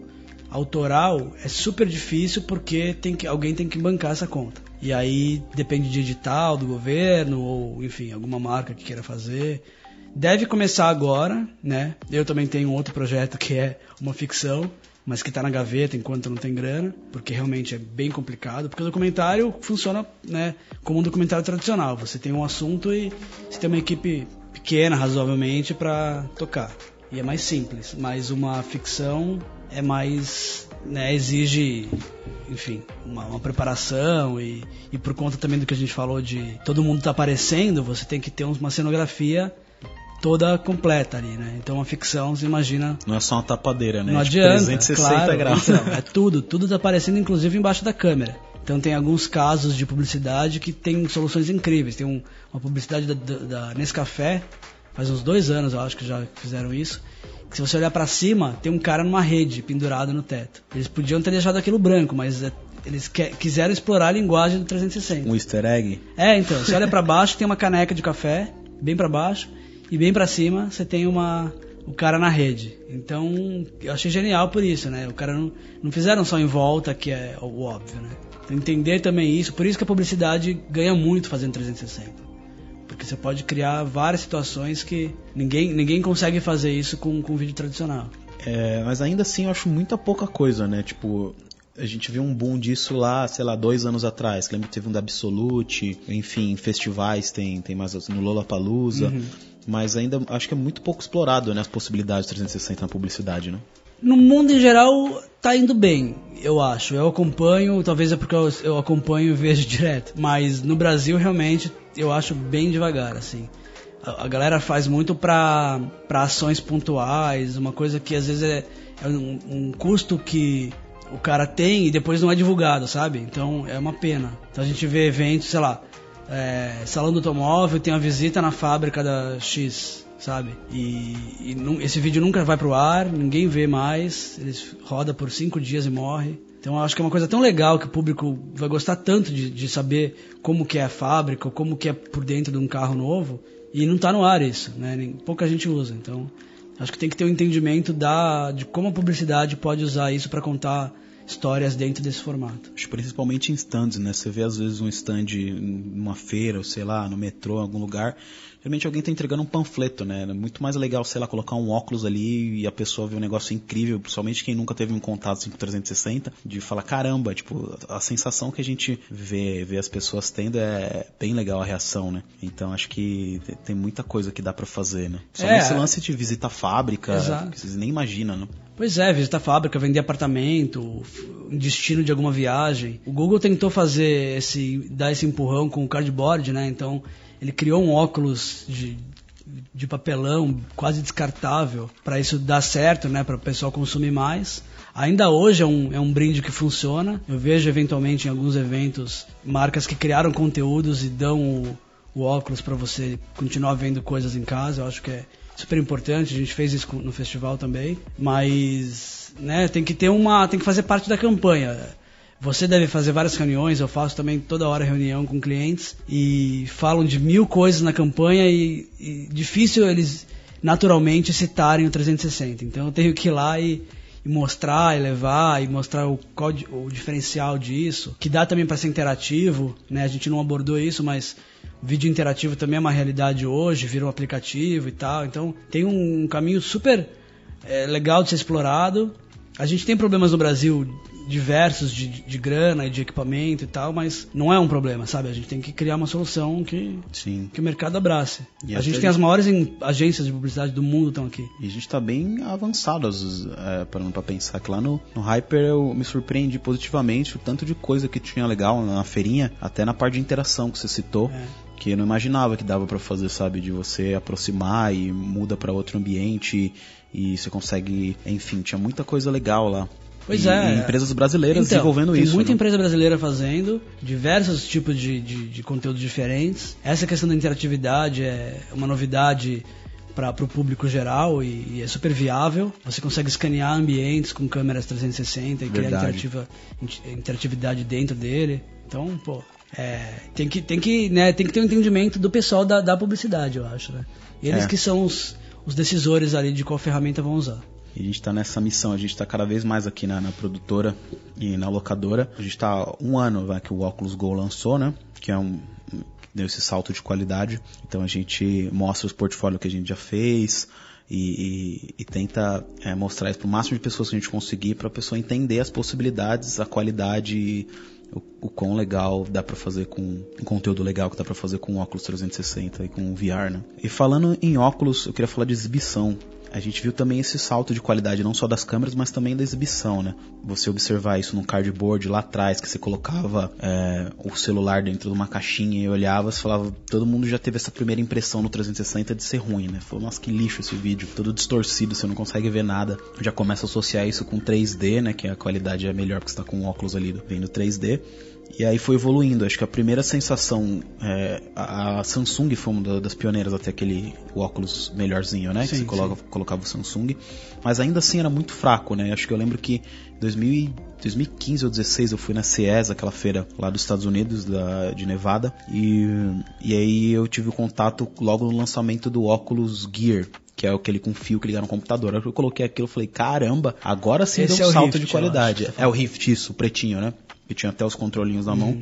autoral é super difícil porque tem que alguém tem que bancar essa conta. E aí depende de edital do governo ou enfim alguma marca que queira fazer. Deve começar agora, né? Eu também tenho outro projeto que é uma ficção mas que está na gaveta enquanto não tem grana, porque realmente é bem complicado, porque o documentário funciona né, como um documentário tradicional. Você tem um assunto e você tem uma equipe pequena, razoavelmente, para tocar. E é mais simples, mas uma ficção é mais. Né, exige, enfim, uma, uma preparação e, e por conta também do que a gente falou de todo mundo tá aparecendo, você tem que ter uma cenografia toda completa ali, né? Então a ficção, você imagina. Não é só uma tapadeira, né? Não tipo, adianta. 360 claro, graus. Então, é tudo, tudo tá aparecendo inclusive embaixo da câmera. Então tem alguns casos de publicidade que tem soluções incríveis. Tem um, uma publicidade da, da, da Nescafé, faz uns dois anos eu acho que já fizeram isso. Que se você olhar para cima, tem um cara numa rede pendurado no teto. Eles podiam ter deixado aquilo branco, mas é, eles que, quiseram explorar a linguagem do 360. Um easter egg? É, então. Você olha para baixo, tem uma caneca de café, bem para baixo e bem para cima você tem uma o cara na rede. Então, eu achei genial por isso, né? O cara não, não fizeram só em volta, que é o óbvio, né? Então, entender também isso, por isso que a publicidade ganha muito fazendo 360. Porque você pode criar várias situações que ninguém, ninguém consegue fazer isso com, com vídeo tradicional. É, mas ainda assim eu acho muita pouca coisa, né? Tipo, a gente viu um boom disso lá, sei lá, dois anos atrás. Lembro que teve um da Absolute, enfim, festivais tem, tem mais no Lollapalooza. Uhum mas ainda acho que é muito pouco explorado né, as possibilidades 360 na publicidade, né? No mundo em geral tá indo bem, eu acho. Eu acompanho, talvez é porque eu, eu acompanho e vejo direto, mas no Brasil realmente eu acho bem devagar, assim. A, a galera faz muito para ações pontuais, uma coisa que às vezes é, é um, um custo que o cara tem e depois não é divulgado, sabe? Então é uma pena. Então a gente vê eventos, sei lá, é, salão do automóvel, tem uma visita na fábrica da X, sabe? E, e esse vídeo nunca vai pro ar, ninguém vê mais, ele roda por cinco dias e morre. Então acho que é uma coisa tão legal que o público vai gostar tanto de, de saber como que é a fábrica, como que é por dentro de um carro novo, e não está no ar isso, né? Nem, pouca gente usa. Então acho que tem que ter um entendimento da, de como a publicidade pode usar isso para contar histórias dentro desse formato. Principalmente em stands, né? Você vê às vezes um stand numa feira, ou sei lá, no metrô, em algum lugar, Geralmente alguém tá entregando um panfleto, né? É muito mais legal, sei lá, colocar um óculos ali e a pessoa vê um negócio incrível, principalmente quem nunca teve um contato assim, com 360, de falar, caramba, tipo, a sensação que a gente vê, vê as pessoas tendo é bem legal a reação, né? Então acho que tem muita coisa que dá para fazer, né? Só É. nesse lance de visitar fábrica, Exato. que vocês nem imaginam, né? Pois é, visitar fábrica, vender apartamento, destino de alguma viagem. O Google tentou fazer esse, dar esse empurrão com o cardboard, né? Então ele criou um óculos de, de papelão quase descartável para isso dar certo, né? Para o pessoal consumir mais. Ainda hoje é um, é um brinde que funciona. Eu vejo eventualmente em alguns eventos marcas que criaram conteúdos e dão o, o óculos para você continuar vendo coisas em casa. Eu acho que é super importante. A gente fez isso no festival também, mas né, tem que ter uma, tem que fazer parte da campanha. Você deve fazer várias reuniões, eu faço também toda hora reunião com clientes e falam de mil coisas na campanha e, e difícil eles naturalmente citarem o 360. Então eu tenho que ir lá e, e mostrar, e levar, e mostrar o, o diferencial disso, que dá também para ser interativo, né? A gente não abordou isso, mas vídeo interativo também é uma realidade hoje, vira um aplicativo e tal. Então tem um, caminho super é, legal de ser explorado. A gente tem problemas no Brasil diversos de, de grana e de equipamento e tal, mas não é um problema, sabe? A gente tem que criar uma solução que, Sim. que o mercado abrace. E a gente tem as maiores agências de publicidade do mundo estão aqui. E a gente tá bem avançado, é, parando pra pensar que lá no, no Hyper eu me surpreendi positivamente o tanto de coisa que tinha legal na feirinha, até na parte de interação que você citou. É. Que eu não imaginava que dava pra fazer, sabe? De você aproximar e muda pra outro ambiente e, você consegue. Enfim, tinha muita coisa legal lá. Pois E- é. E empresas brasileiras Então, desenvolvendo tem isso. muita né? empresa brasileira fazendo diversos tipos de, de, de conteúdos diferentes. Essa questão da interatividade é uma novidade para o público geral e, e é super viável. Você consegue escanear ambientes com câmeras 360 e criar Verdade. int- interatividade dentro dele. Então, pô, é, tem que tem que né, tem que ter um entendimento do pessoal da, da publicidade, eu acho, né? Eles É. que são os, os decisores ali de qual ferramenta vão usar. E a gente está nessa missão, a gente está cada vez mais aqui na, na produtora e na locadora. A gente está um ano vai, que o Oculus Go lançou, né? Que é um deu esse salto de qualidade. Então a gente mostra os portfólios que a gente já fez e, e- e tenta é, mostrar isso para o máximo de pessoas que a gente conseguir para a pessoa entender as possibilidades, a qualidade o, o quão legal dá pra fazer com um conteúdo legal que dá pra fazer com o óculos 360 e com o VR, né? E falando em óculos, eu queria falar de exibição. A gente viu também esse salto de qualidade não só das câmeras, mas também da exibição, né? Você observar isso num cardboard lá atrás, que você colocava é, o celular dentro de uma caixinha e olhava, você falava, todo mundo já teve essa primeira impressão no 360 de ser ruim, né? Falou, nossa, que lixo esse vídeo, todo distorcido, você não consegue ver nada. Já começa a associar isso com 3D, né? Que a qualidade é melhor porque você tá com óculos ali vendo 3D. E aí foi evoluindo. Acho que a primeira sensação. é, a a Samsung foi uma da- das pioneiras até aquele o óculos melhorzinho, né? que Sim, você coloca- colocava o Samsung. Mas ainda assim era muito fraco, né? Acho que eu lembro que em 2000 e- 2015 ou 2016 eu fui na CES, aquela feira lá dos Estados Unidos, da, de Nevada. E, e aí eu tive o contato logo no lançamento do óculos Gear. Que é aquele com fio que liga no computador. Que eu coloquei aquilo, eu falei, caramba, agora sim Esse deu um é salto Rift, de qualidade. que você É o Rift, isso, o pretinho, né? Que tinha até os controlinhos na mão.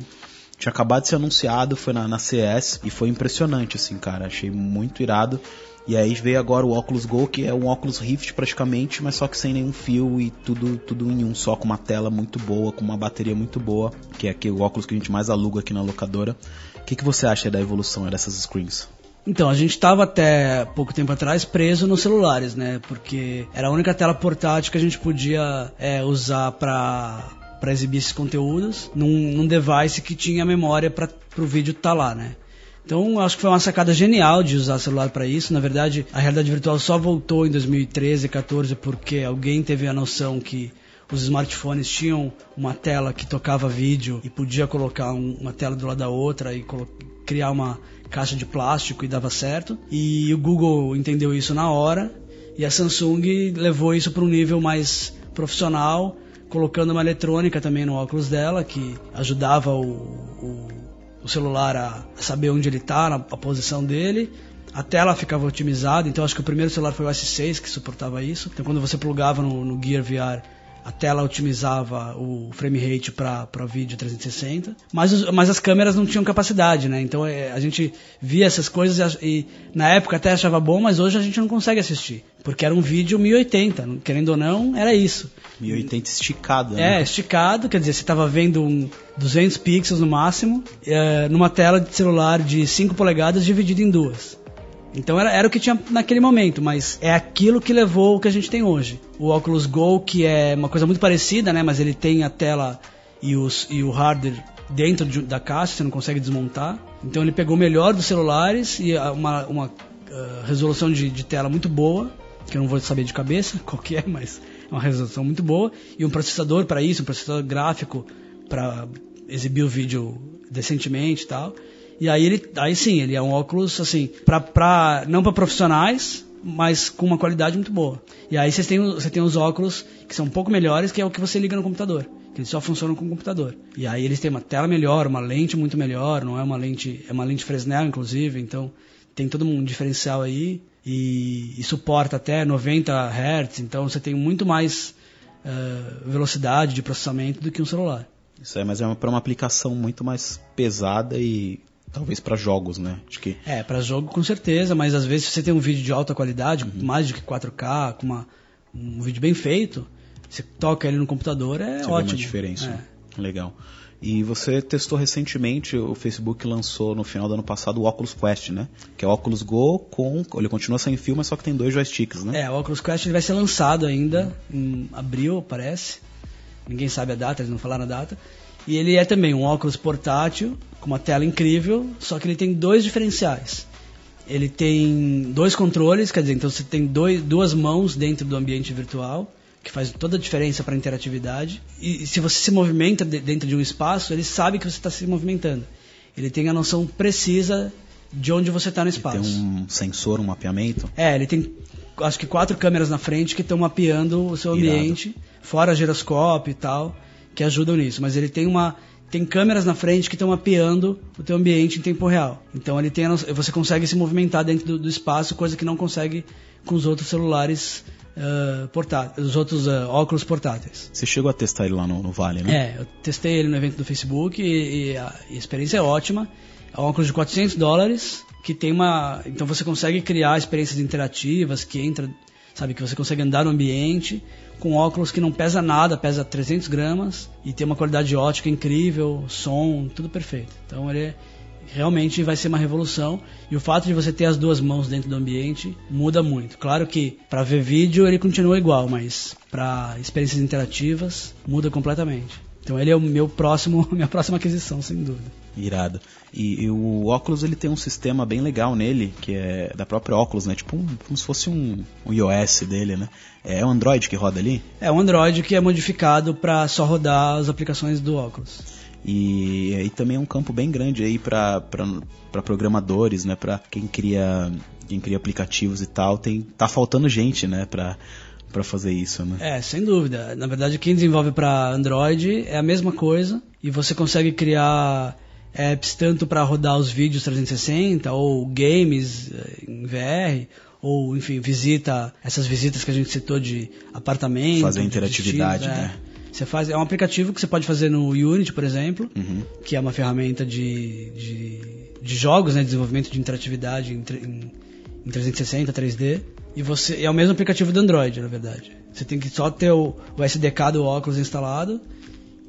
Tinha acabado de ser anunciado, foi na, na CS e foi impressionante, assim, cara. Achei muito irado. E aí veio agora o Oculus Go, que é um Oculus Rift praticamente, mas só que sem nenhum fio e tudo, tudo em um só, com uma tela muito boa, com uma bateria muito boa, que é aqui o óculos que a gente mais aluga aqui na locadora. O que, que você acha da evolução dessas screens? Então, a gente estava até pouco tempo atrás preso nos celulares, né? Porque era a única tela portátil que a gente podia é, usar para para exibir esses conteúdos num, num device que tinha memória para o vídeo estar lá, né? Então, acho que foi uma sacada genial de usar celular para isso. Na verdade, a realidade virtual só voltou em 2013, 14 porque alguém teve a noção que os smartphones tinham uma tela que tocava vídeo e podia colocar um- uma tela do lado da outra e criar uma caixa de plástico e dava certo. E o Google entendeu isso na hora e a Samsung levou isso para um nível mais profissional, colocando uma eletrônica também no óculos dela que ajudava o, o, o celular a saber onde ele está, a posição dele. A tela ficava otimizada, então acho que o primeiro celular foi o S6 que suportava isso. Então quando você plugava no, no Gear VR, a tela otimizava o frame rate para vídeo 360, mas, os, mas as câmeras não tinham capacidade, né? Então é, a gente via essas coisas e, e, na época até achava bom, mas hoje a gente não consegue assistir, porque era um vídeo 1080, querendo ou não, era isso. 1080 esticado, né? É, esticado, quer dizer, você estava vendo um 200 pixels no máximo, é, numa tela de celular de 5 polegadas dividida em duas. Então era, era o que tinha naquele momento, mas é aquilo que levou o que a gente tem hoje. O Oculus Go, que é uma coisa muito parecida, né? Mas ele tem a tela e, os, e o hardware dentro de, da caixa, você não consegue desmontar. Então ele pegou o melhor dos celulares e uma, uma uh, resolução de, de, tela muito boa, que eu não vou saber de cabeça qual que é, mas é uma resolução muito boa. E um processador para isso, um processador gráfico para exibir o vídeo decentemente e tal. E aí ele, aí sim, ele é um óculos assim, pra, pra, não para profissionais, mas com uma qualidade muito boa. E aí você tem, você tem os óculos que são um pouco melhores, que é o que você liga no computador. Que eles só funcionam com o computador. E aí eles têm uma tela melhor, uma lente muito melhor, não é uma lente, é uma lente Fresnel inclusive, então tem todo um diferencial aí e, e suporta até 90 Hz, então você tem muito mais uh, velocidade de processamento do que um celular. Isso é, mas é para uma aplicação muito mais pesada e Talvez para jogos, né? Acho que... É, para jogo com certeza, mas às vezes se você tem um vídeo de alta qualidade, uhum. mais do que 4K, com uma, um vídeo bem feito, você toca ele no computador, é você ótimo. Vê uma diferença. É. Legal. E você testou recentemente, o Facebook lançou no final do ano passado o Oculus Quest, né? Que é o Oculus Go com. Ele continua sem fio, mas só que tem dois joysticks, né? É, o Oculus Quest ele vai ser lançado ainda em abril, parece. Ninguém sabe a data, eles não falaram a data. E ele é também um óculos portátil, com uma tela incrível, só que ele tem dois diferenciais. Ele tem dois controles, quer dizer, então você tem dois, duas mãos dentro do ambiente virtual, que faz toda a diferença para a interatividade. E, e se você se movimenta de, dentro de um espaço, ele sabe que você está se movimentando. Ele tem a noção precisa de onde você está no espaço. Ele tem um sensor, um mapeamento? É, ele tem acho que quatro câmeras na frente que estão mapeando o seu ambiente, Irado. fora giroscópio e tal que ajudam nisso, mas ele tem uma tem câmeras na frente que estão mapeando o teu ambiente em tempo real. Então ele tem você consegue se movimentar dentro do, do espaço, coisa que não consegue com os outros celulares uh, portáteis, os outros uh, óculos portáteis. Você chegou a testar ele lá no, no Vale, né? É, eu testei ele no evento do Facebook e, e, a, e a experiência é ótima. É um óculos de 400 dólares que tem uma, então você consegue criar experiências interativas que entra, sabe que você consegue andar no ambiente com óculos que não pesa nada, pesa 300 gramas e tem uma qualidade ótica incrível, som, tudo perfeito. Então ele realmente vai ser uma revolução e o fato de você ter as duas mãos dentro do ambiente muda muito. Claro que para ver vídeo ele continua igual, mas para experiências interativas muda completamente. Então ele é o meu próximo, minha próxima aquisição, sem dúvida. Irado. E, e, o óculos ele tem um sistema bem legal nele, que é da própria óculos, né? Tipo um, como se fosse um, um iOS dele, né? É o Android que roda ali? É o Android que é modificado para só rodar as aplicações do óculos. E, e também é um campo bem grande aí para programadores, né? Para quem cria quem cria aplicativos e tal, tem tá faltando gente, né? Para para fazer isso, né? É, sem dúvida. Na verdade, quem desenvolve para Android é a mesma coisa e você consegue criar apps tanto para rodar os vídeos 360 ou games eh, em VR ou enfim visita essas visitas que a gente citou de apartamento fazer interatividade né é. você faz é um aplicativo que você pode fazer no Unity por exemplo uhum. que é uma ferramenta de, de, de, jogos né desenvolvimento de interatividade em, em, em 360 3D e você é o mesmo aplicativo do Android na verdade você tem que só ter o, o SDK do óculos instalado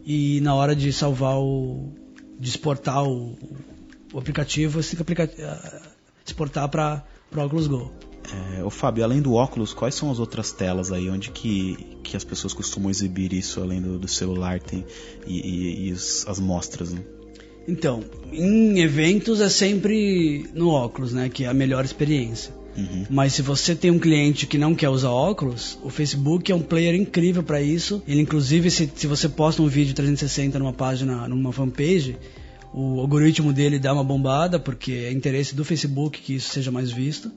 e na hora de salvar o, de exportar o, o aplicativo, você tem que aplica, uh, exportar para o Oculus Go. É, o Fábio, além do óculos, quais são as outras telas aí onde que, que as pessoas costumam exibir isso além do, do celular tem, e, e, e as, as mostras? Né? Então, em eventos é sempre no óculos, né, que é a melhor experiência. Uhum. Mas se você tem um cliente que não quer usar óculos, o Facebook é um player incrível para isso. Ele, inclusive, se, se você posta um vídeo 360 numa página, numa fanpage, o algoritmo dele dá uma bombada, porque é interesse do Facebook que isso seja mais visto.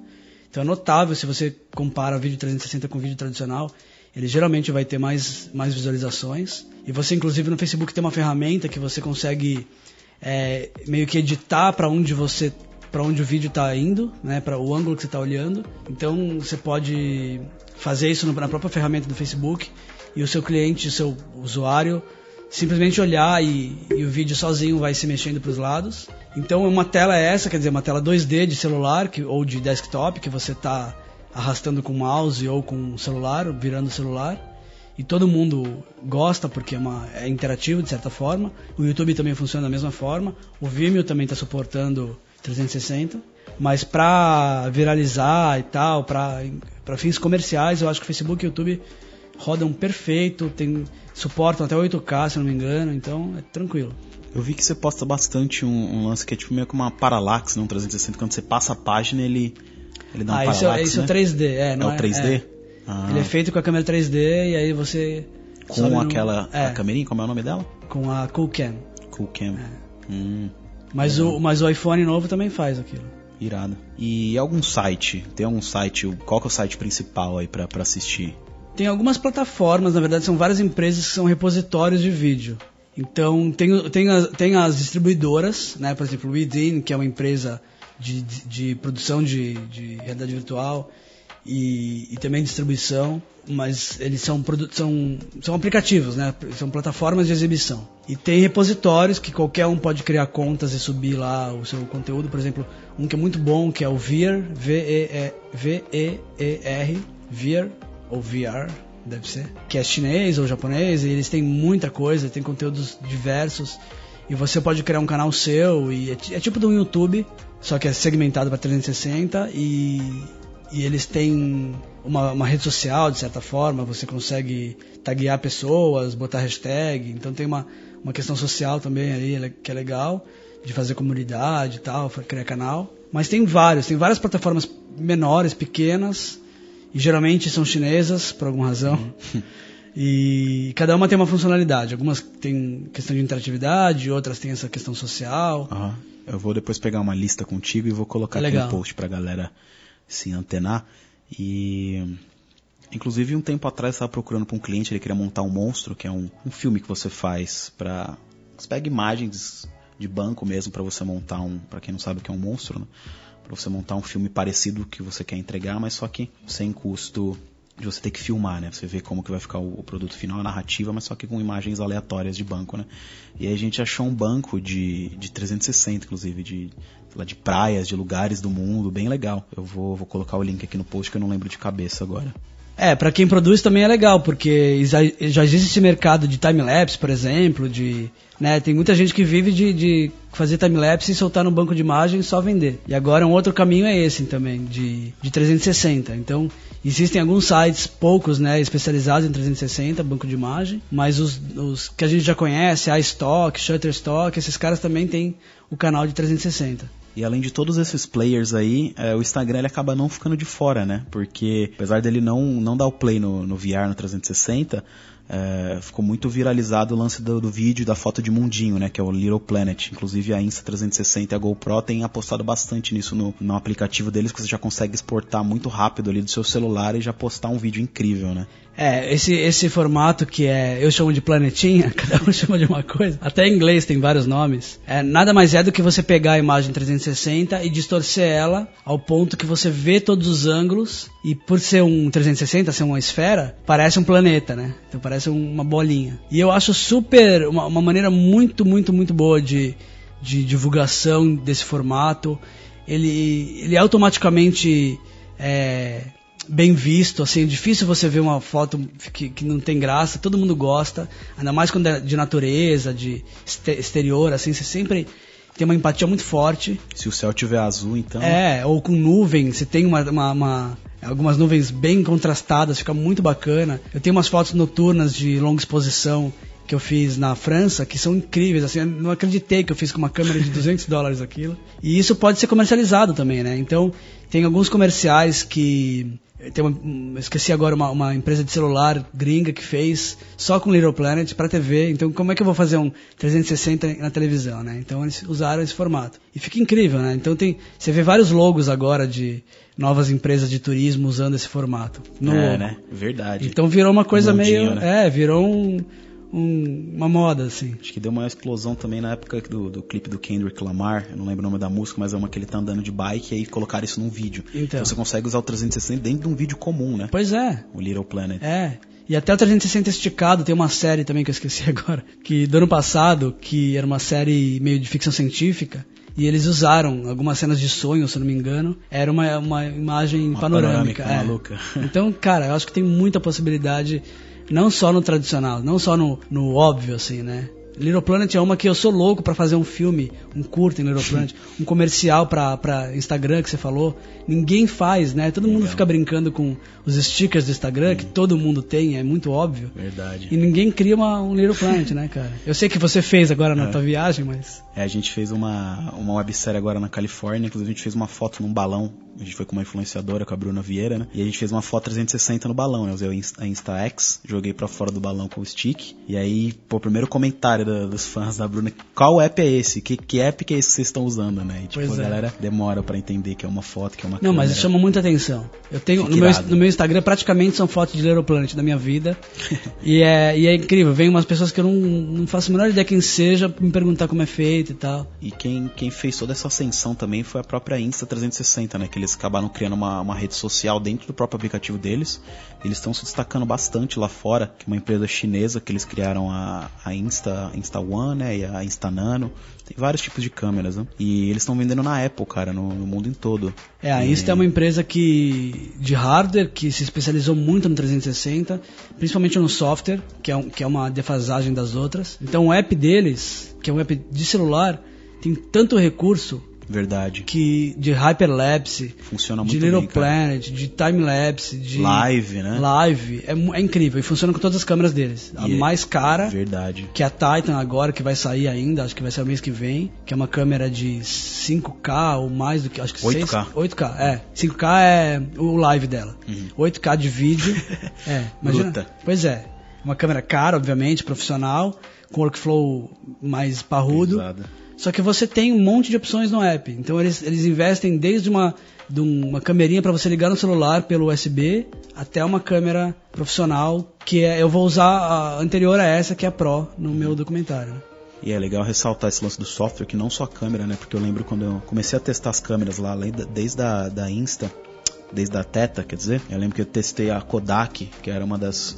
Então é notável se você compara vídeo 360 com vídeo tradicional, ele geralmente vai ter mais, mais visualizações. E você, inclusive, no Facebook tem uma ferramenta que você consegue é, meio que editar para onde você para onde o vídeo está indo, né, para o ângulo que você está olhando. Então você pode fazer isso na própria ferramenta do Facebook e o seu cliente, o seu usuário, simplesmente olhar e, e o vídeo sozinho vai se mexendo para os lados. Então uma tela é essa, quer dizer, uma tela 2D de celular que, ou de desktop que você está arrastando com o mouse ou com o celular, virando o celular. E todo mundo gosta porque é, uma, é interativo de certa forma. O YouTube também funciona da mesma forma. O Vimeo também está suportando 360. Mas para viralizar e tal, para fins comerciais, eu acho que o Facebook e o YouTube rodam perfeito, tem, suportam até 8K, se não me engano, então é tranquilo. Eu vi que você posta bastante um, um lance que é tipo meio que uma parallax, não 360, quando você passa a página ele, ele dá um ah, parallax, isso, é, isso né? é 3D, é, não é o 3D? É. Ah. Ele é feito com a câmera 3D e aí você... Com aquela no, é, a câmerinha, como é o nome dela? Com a Coolcam. Coolcam. É. Hum, mas, o, mas o iPhone novo também faz aquilo. Irado. E algum site? Tem algum site? Qual que é o site principal aí pra assistir? Tem algumas plataformas, na verdade são várias empresas que são repositórios de vídeo. Então tem, tem, as, tem as distribuidoras, né? por exemplo, o Within, que é uma empresa de, de, de produção de, de, realidade virtual e, e, também distribuição, mas eles são, são, são aplicativos, né? são plataformas de exibição. E tem repositórios que qualquer um pode criar contas e subir lá o seu conteúdo, por exemplo, um que é muito bom, que é o Veer, V-E-E-R, Veer, ou VR, deve ser, que é chinês ou japonês, e eles têm muita coisa, tem conteúdos diversos, e você pode criar um canal seu, e é, é tipo do YouTube, só que é segmentado para 360, e, e eles têm uma, uma, rede social, de certa forma, você consegue taguear pessoas, botar hashtag, então tem uma, uma questão social também aí, que é legal, de fazer comunidade e tal, criar canal. Mas tem vários, tem várias plataformas menores, pequenas, e geralmente são chinesas, por alguma razão. Uhum. E cada uma tem uma funcionalidade. Algumas têm questão de interatividade, outras têm essa questão social. Uhum. Eu vou depois pegar uma lista contigo e vou colocar é aqui no post pra galera se antenar. E. Inclusive, um tempo atrás estava procurando para um cliente, ele queria montar um monstro, que é um, um filme que você faz para. Você pega imagens de banco mesmo para você montar um. para quem não sabe o que é um monstro, né? para você montar um filme parecido que você quer entregar, mas só que sem custo de você ter que filmar, né? Você vê como que vai ficar o, o, produto final, a narrativa, mas só que com imagens aleatórias de banco, né? E aí a gente achou um banco de, de 360, inclusive, de, lá, de praias, de lugares do mundo, bem legal. Eu vou, vou colocar o link aqui no post que eu não lembro de cabeça agora. É, para quem produz também é legal, porque já, existe esse mercado de time-lapse, por exemplo, de, né, tem muita gente que vive de, de fazer time-lapse e soltar no banco de imagem e só vender. E agora um outro caminho é esse também, de, de 360. Então, existem alguns sites, poucos, né, especializados em 360, banco de imagem, mas os, os que a gente já conhece, a Stock, Shutterstock, esses caras também têm o canal de 360. E além de todos esses players aí, é, o Instagram ele acaba não ficando de fora, né? Porque apesar dele não, não dar o play no, no VR no 360, é, ficou muito viralizado o lance do, do, vídeo da foto de mundinho, né, que é o Little Planet. Inclusive a Insta360 e a GoPro têm apostado bastante nisso no, no aplicativo deles, que você já consegue exportar muito rápido ali do seu celular e já postar um vídeo incrível, né? É, esse, esse formato que é, eu chamo de planetinha, cada um chama de uma coisa, até em inglês tem vários nomes, é, nada mais é do que você pegar a imagem 360 e distorcer ela ao ponto que você vê todos os ângulos e por ser um 360, ser uma esfera, parece um planeta, né? Então parece uma bolinha. E eu acho super, uma, uma maneira muito, muito, muito boa de, de divulgação desse formato. Ele, ele automaticamente é, bem visto, assim, é difícil você ver uma foto que, que não tem graça, todo mundo gosta, ainda mais quando é de natureza, de exterior, assim, você sempre tem uma empatia muito forte. Se o céu tiver azul, então... É, ou com nuvem, você tem uma, uma, uma algumas nuvens bem contrastadas, fica muito bacana. Eu tenho umas fotos noturnas de longa exposição que eu fiz na França, que são incríveis, assim, eu não acreditei que eu fiz com uma câmera de 200 dólares aquilo. E isso pode ser comercializado também, né? Então, tem alguns comerciais que tem uma, esqueci agora uma, uma, empresa de celular gringa que fez só com Little Planet para TV. Então, como é que eu vou fazer um 360 na televisão, né? Então, eles usaram esse formato. E fica incrível, né? Então, tem, você vê vários logos agora de novas empresas de turismo usando esse formato. No é, logo. né? Verdade. Então, virou uma coisa um meio... Né? É, virou um um, uma moda, assim. Acho que deu uma explosão também na época do, do clipe do Kendrick Lamar, eu não lembro o nome da música, mas é uma que ele tá andando de bike e aí colocaram isso num vídeo. Então. então você consegue usar o 360 dentro de um vídeo comum, né? Pois é. O Little Planet. É. E até o 360 esticado tem uma série também que eu esqueci agora, que do ano passado, que era uma série meio de ficção científica, e eles usaram algumas cenas de sonho, se eu não me engano. Era uma, uma imagem Uma panorâmica. panorâmica é. maluca. Então, cara, eu acho que tem muita possibilidade, não só no tradicional, não só no, no óbvio, assim, né? Little Planet é uma que eu sou louco pra fazer um filme, um curto em Little Planet, um comercial pra, pra Instagram que você falou. Ninguém faz, né? Todo mundo Legal. fica brincando com os stickers do Instagram, que todo mundo tem, é muito óbvio. Verdade. E ninguém cria uma, um Little Planet, né, cara? Eu sei que você fez agora na tua viagem, mas. É, a gente fez uma, uma websérie agora na Califórnia, inclusive a gente fez uma foto num balão. A gente foi com uma influenciadora, com a Bruna Vieira, né? E a gente fez uma foto 360 no balão, né? Eu usei a Insta-X, joguei pra fora do balão com o stick. E aí, pô, o primeiro comentário da- dos fãs da Bruna, qual app é esse? Que, que app que é esse que vocês estão usando, né? E tipo, Pois a é. galera demora pra entender que é uma foto, que é uma Não, mas câmera. chama muita atenção. Eu tenho no meu, no meu Instagram praticamente são fotos de Little Planet da minha vida. e, é, e é incrível. Vem umas pessoas que eu não, não faço a menor ideia quem seja me perguntar como é feito e tal. E quem, quem fez toda essa ascensão também foi a própria Insta360, né? Que eles acabaram criando uma, uma rede social dentro do próprio aplicativo deles. Eles estão se destacando bastante lá fora, que é uma empresa chinesa que eles criaram a, a Insta, Insta One, né? E a Insta Nano. Tem vários tipos de câmeras, né? E eles estão vendendo na Apple, cara, no, no mundo em todo. É, a Insta é uma empresa que de hardware que se especializou muito no 360, principalmente no software, que é, um- que é uma defasagem das outras. Então o app deles, que é um app de celular, tem tanto recurso Verdade. que de hyperlapse, Funciona de muito Little bem. Planet, de time-lapse, de Live, né? live. É, é incrível e funciona com todas as câmeras deles. A E é- mais cara, Verdade. que é a Titan agora, que vai sair ainda, acho que vai ser o mês que vem, que é uma câmera de 5K ou mais do que, acho que 8K. 6, 8K, é. 5K é o live dela. Uhum. 8K de vídeo. é, imagina. Bruta. Pois é. Uma câmera cara, obviamente, profissional, com workflow mais parrudo. Pesada. Só que você tem um monte de opções no app. Então eles, eles investem desde uma, de uma câmerinha para você ligar no celular pelo USB até uma câmera profissional que é, eu vou usar a anterior a essa que é a Pro no meu documentário. E é legal ressaltar esse lance do software, que não só a câmera, né? Porque eu lembro quando eu comecei a testar as câmeras lá, desde a da Insta, desde a Teta, quer dizer, eu lembro que eu testei a Kodak, que era uma das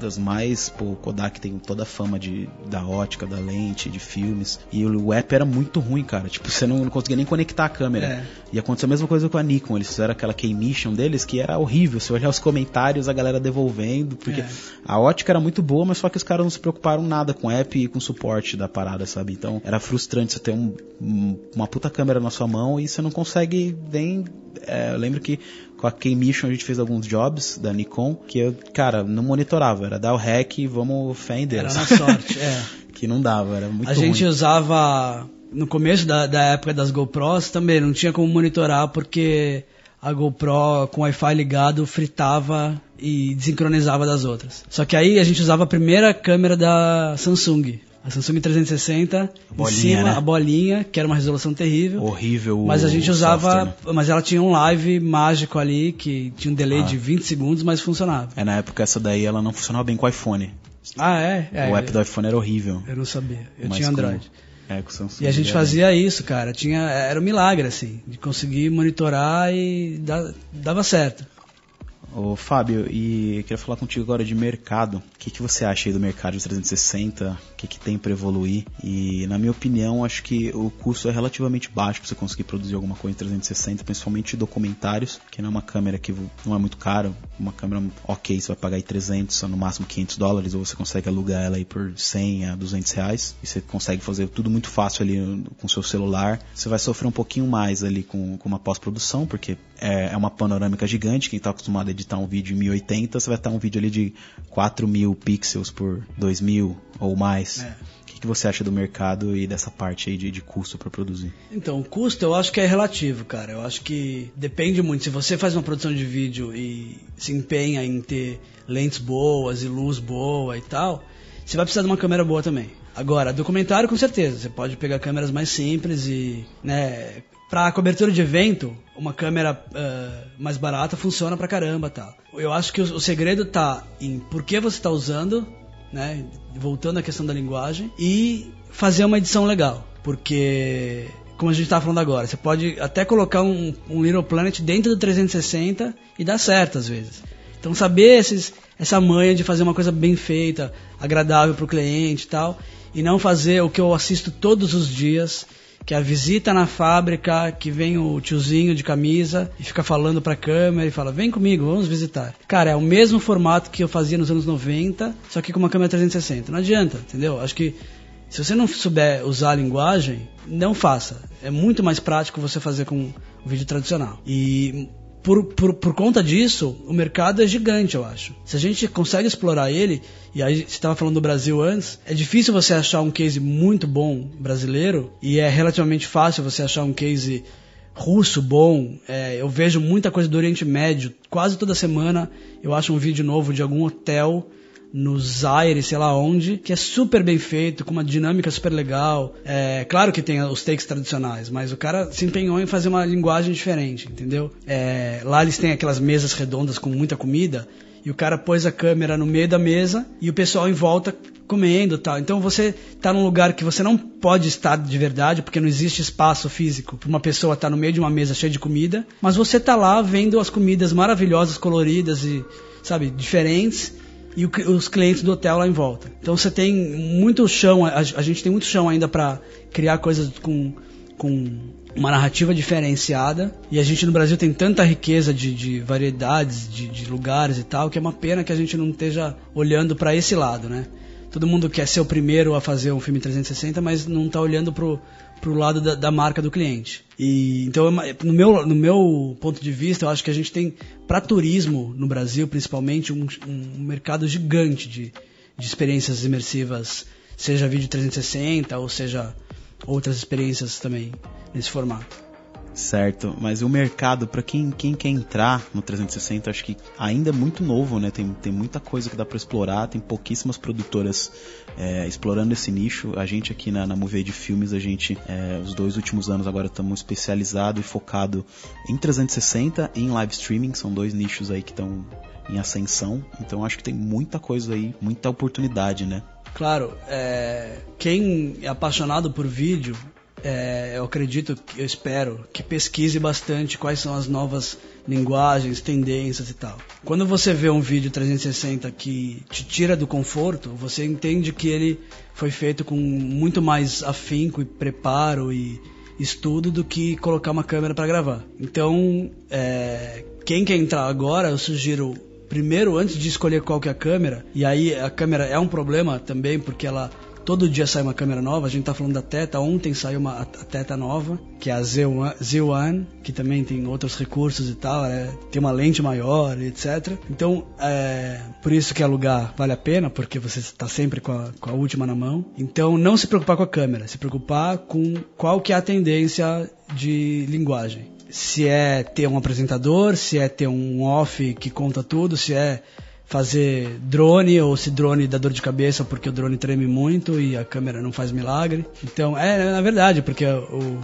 das mais, pô, o Kodak tem toda a fama de, da ótica, da lente, de filmes, e o app era muito ruim, cara, tipo, você não, não conseguia nem conectar a câmera. É. E aconteceu a mesma coisa com a Nikon, eles fizeram aquela K-Mission deles, que era horrível, se olhar os comentários, a galera devolvendo, porque É. a ótica era muito boa, mas só que os caras não se preocuparam nada com app e com suporte da parada, sabe? Então era frustrante você ter um- uma puta câmera na sua mão e você não consegue nem. é, eu lembro que com a K-Mission a gente fez alguns jobs da Nikon que eu, cara, não monitorava, era dar o hack e vamos fé em Deus. Era na sorte, é. que não dava, era muito a gente ruim. usava no começo da, da época das GoPros também não tinha como monitorar porque a GoPro com Wi-Fi ligado fritava e desincronizava das outras. Só que aí a gente usava a primeira câmera da Samsung, a Samsung 360, em Bolinha, cima né? a bolinha, que era uma resolução terrível. Horrível. Mas a gente usava, software, né? mas ela tinha um live mágico ali que tinha um delay Ah. de 20 segundos, mas funcionava. É, na época essa daí ela não funcionava bem com o iPhone. Ah, é? é o app do iPhone era horrível. Eu não sabia. Eu mas tinha Android. É, com o Samsung E a gente fazia isso, cara. Tinha, era um milagre, assim, de conseguir monitorar e da- dava certo. Ô Fábio, e queria falar contigo agora de mercado. O que, que você acha aí do mercado de 360? O que, que tem para evoluir? E na minha opinião, acho que o custo é relativamente baixo para você conseguir produzir alguma coisa em 360, principalmente documentários, que não é uma câmera que não é muito cara. Uma câmera ok, você vai pagar aí 300, ou no máximo 500 dólares, ou você consegue alugar ela aí por 100 a 200 reais. E você consegue fazer tudo muito fácil ali no- com seu celular. Você vai sofrer um pouquinho mais ali com, com uma pós-produção, porque é, é uma panorâmica gigante. Quem está acostumado a editar um vídeo em 1080, você vai estar um vídeo ali de 4 mil pixels por 2 mil ou mais. É. O que, que você acha do mercado e dessa parte aí de, de custo para produzir? Então, o custo eu acho que é relativo, cara. Eu acho que depende muito. Se você faz uma produção de vídeo e se empenha em ter lentes boas e luz boa e tal, você vai precisar de uma câmera boa também. Agora, documentário com certeza. Você pode pegar câmeras mais simples e, né, pra cobertura de evento, uma câmera ah, mais barata funciona pra caramba, tal. Eu acho que o, o segredo tá em por que você tá usando, né, voltando à questão da linguagem e fazer uma edição legal, porque como a gente estava falando agora, você pode até colocar um, um Little Planet dentro do 360 e dá certo às vezes. Então saber esses, essa manha de fazer uma coisa bem feita, agradável para o cliente e tal, e não fazer o que eu assisto todos os dias, que é a visita na fábrica, que vem o tiozinho de camisa e fica falando pra câmera e fala: vem comigo, vamos visitar. Cara, é o mesmo formato que eu fazia nos anos 90, só que com uma câmera 360. Não adianta, entendeu? Acho que se você não souber usar a linguagem, não faça. É muito mais prático você fazer com o vídeo tradicional. E por, por, por conta disso, o mercado é gigante, eu acho. Se a gente consegue explorar ele, e aí você estava falando do Brasil antes, é difícil você achar um case muito bom brasileiro, e é relativamente fácil você achar um case russo bom. É, eu vejo muita coisa do Oriente Médio. Quase toda semana eu acho um vídeo novo de algum hotel nos Aires, sei lá onde, que é super bem feito, com uma dinâmica super legal. É, claro que tem os takes tradicionais, mas o cara se empenhou em fazer uma linguagem diferente, entendeu? É, lá eles têm aquelas mesas redondas com muita comida, e o cara pôs a câmera no meio da mesa e o pessoal em volta comendo tal. Então você está num lugar que você não pode estar de verdade, porque não existe espaço físico para uma pessoa estar tá no meio de uma mesa cheia de comida, mas você está lá vendo as comidas maravilhosas, coloridas e, sabe, diferentes e os clientes do hotel lá em volta. Então você tem muito chão, a, a gente tem muito chão ainda para criar coisas com, com uma narrativa diferenciada. E a gente no Brasil tem tanta riqueza de, de variedades, de, de, lugares e tal, que é uma pena que a gente não esteja olhando para esse lado, né? Todo mundo quer ser o primeiro a fazer um filme 360, mas não está olhando pro, pro lado da, da, marca do cliente. E então, é no meu, no meu ponto de vista, eu acho que a gente tem para turismo no Brasil, principalmente, um, um mercado gigante de, de experiências imersivas, seja vídeo 360 ou seja outras experiências também nesse formato. Certo, mas o mercado, para quem, quem quer entrar no 360, acho que ainda é muito novo, né? Tem, tem muita coisa que dá para explorar, tem pouquíssimas produtoras é, explorando esse nicho. A gente aqui na, na Movie de Filmes, a gente, é, os dois últimos anos agora estamos especializado e focado em 360 e em live streaming, são dois nichos aí que estão em ascensão. Então acho que tem muita coisa aí, muita oportunidade, né? Claro, é, quem é apaixonado por vídeo é, eu acredito, eu espero, que pesquise bastante quais são as novas linguagens, tendências e tal. Quando você vê um vídeo 360 que te tira do conforto, você entende que ele foi feito com muito mais afinco e preparo e estudo do que colocar uma câmera para gravar. Então, é, quem quer entrar agora, eu sugiro primeiro, antes de escolher qual que é a câmera, e aí a câmera é um problema também, porque ela Todo dia sai uma câmera nova. A gente tá falando da Teta. Ontem saiu uma a Teta nova, que é a Z1, Z1 que também tem outros recursos e tal. É, tem uma lente maior, etc. Então, é, por isso que alugar vale a pena, porque você está sempre com a, com a última na mão. Então, não se preocupar com a câmera, se preocupar com qual que é a tendência de linguagem. Se é ter um apresentador, se é ter um off que conta tudo, se é fazer drone ou se drone dá dor de cabeça porque o drone treme muito e a câmera não faz milagre. Então, é na verdade, porque eu,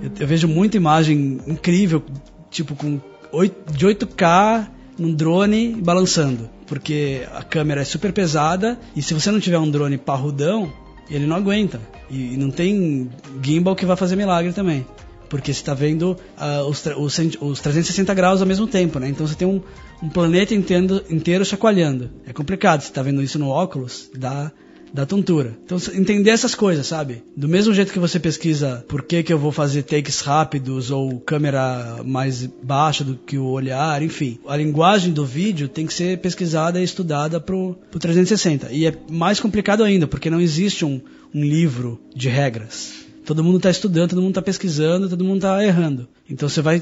eu, eu vejo muita imagem incrível, tipo com 8, de 8K num drone balançando, porque a câmera é super pesada e se você não tiver um drone parrudão, ele não aguenta. E, e não tem gimbal que vai fazer milagre também porque você está vendo uh, os, os, os, 360 graus ao mesmo tempo, né? Então você tem um, um planeta inteiro, inteiro chacoalhando. É complicado, você está vendo isso no óculos, dá, dá tontura. Então, entender essas coisas, sabe? Do mesmo jeito que você pesquisa por que, que eu vou fazer takes rápidos ou câmera mais baixa do que o olhar, enfim. A linguagem do vídeo tem que ser pesquisada e estudada pro, pro 360. E é mais complicado ainda, porque não existe um, um livro de regras. Todo mundo está estudando, todo mundo está pesquisando, todo mundo está errando. Então você vai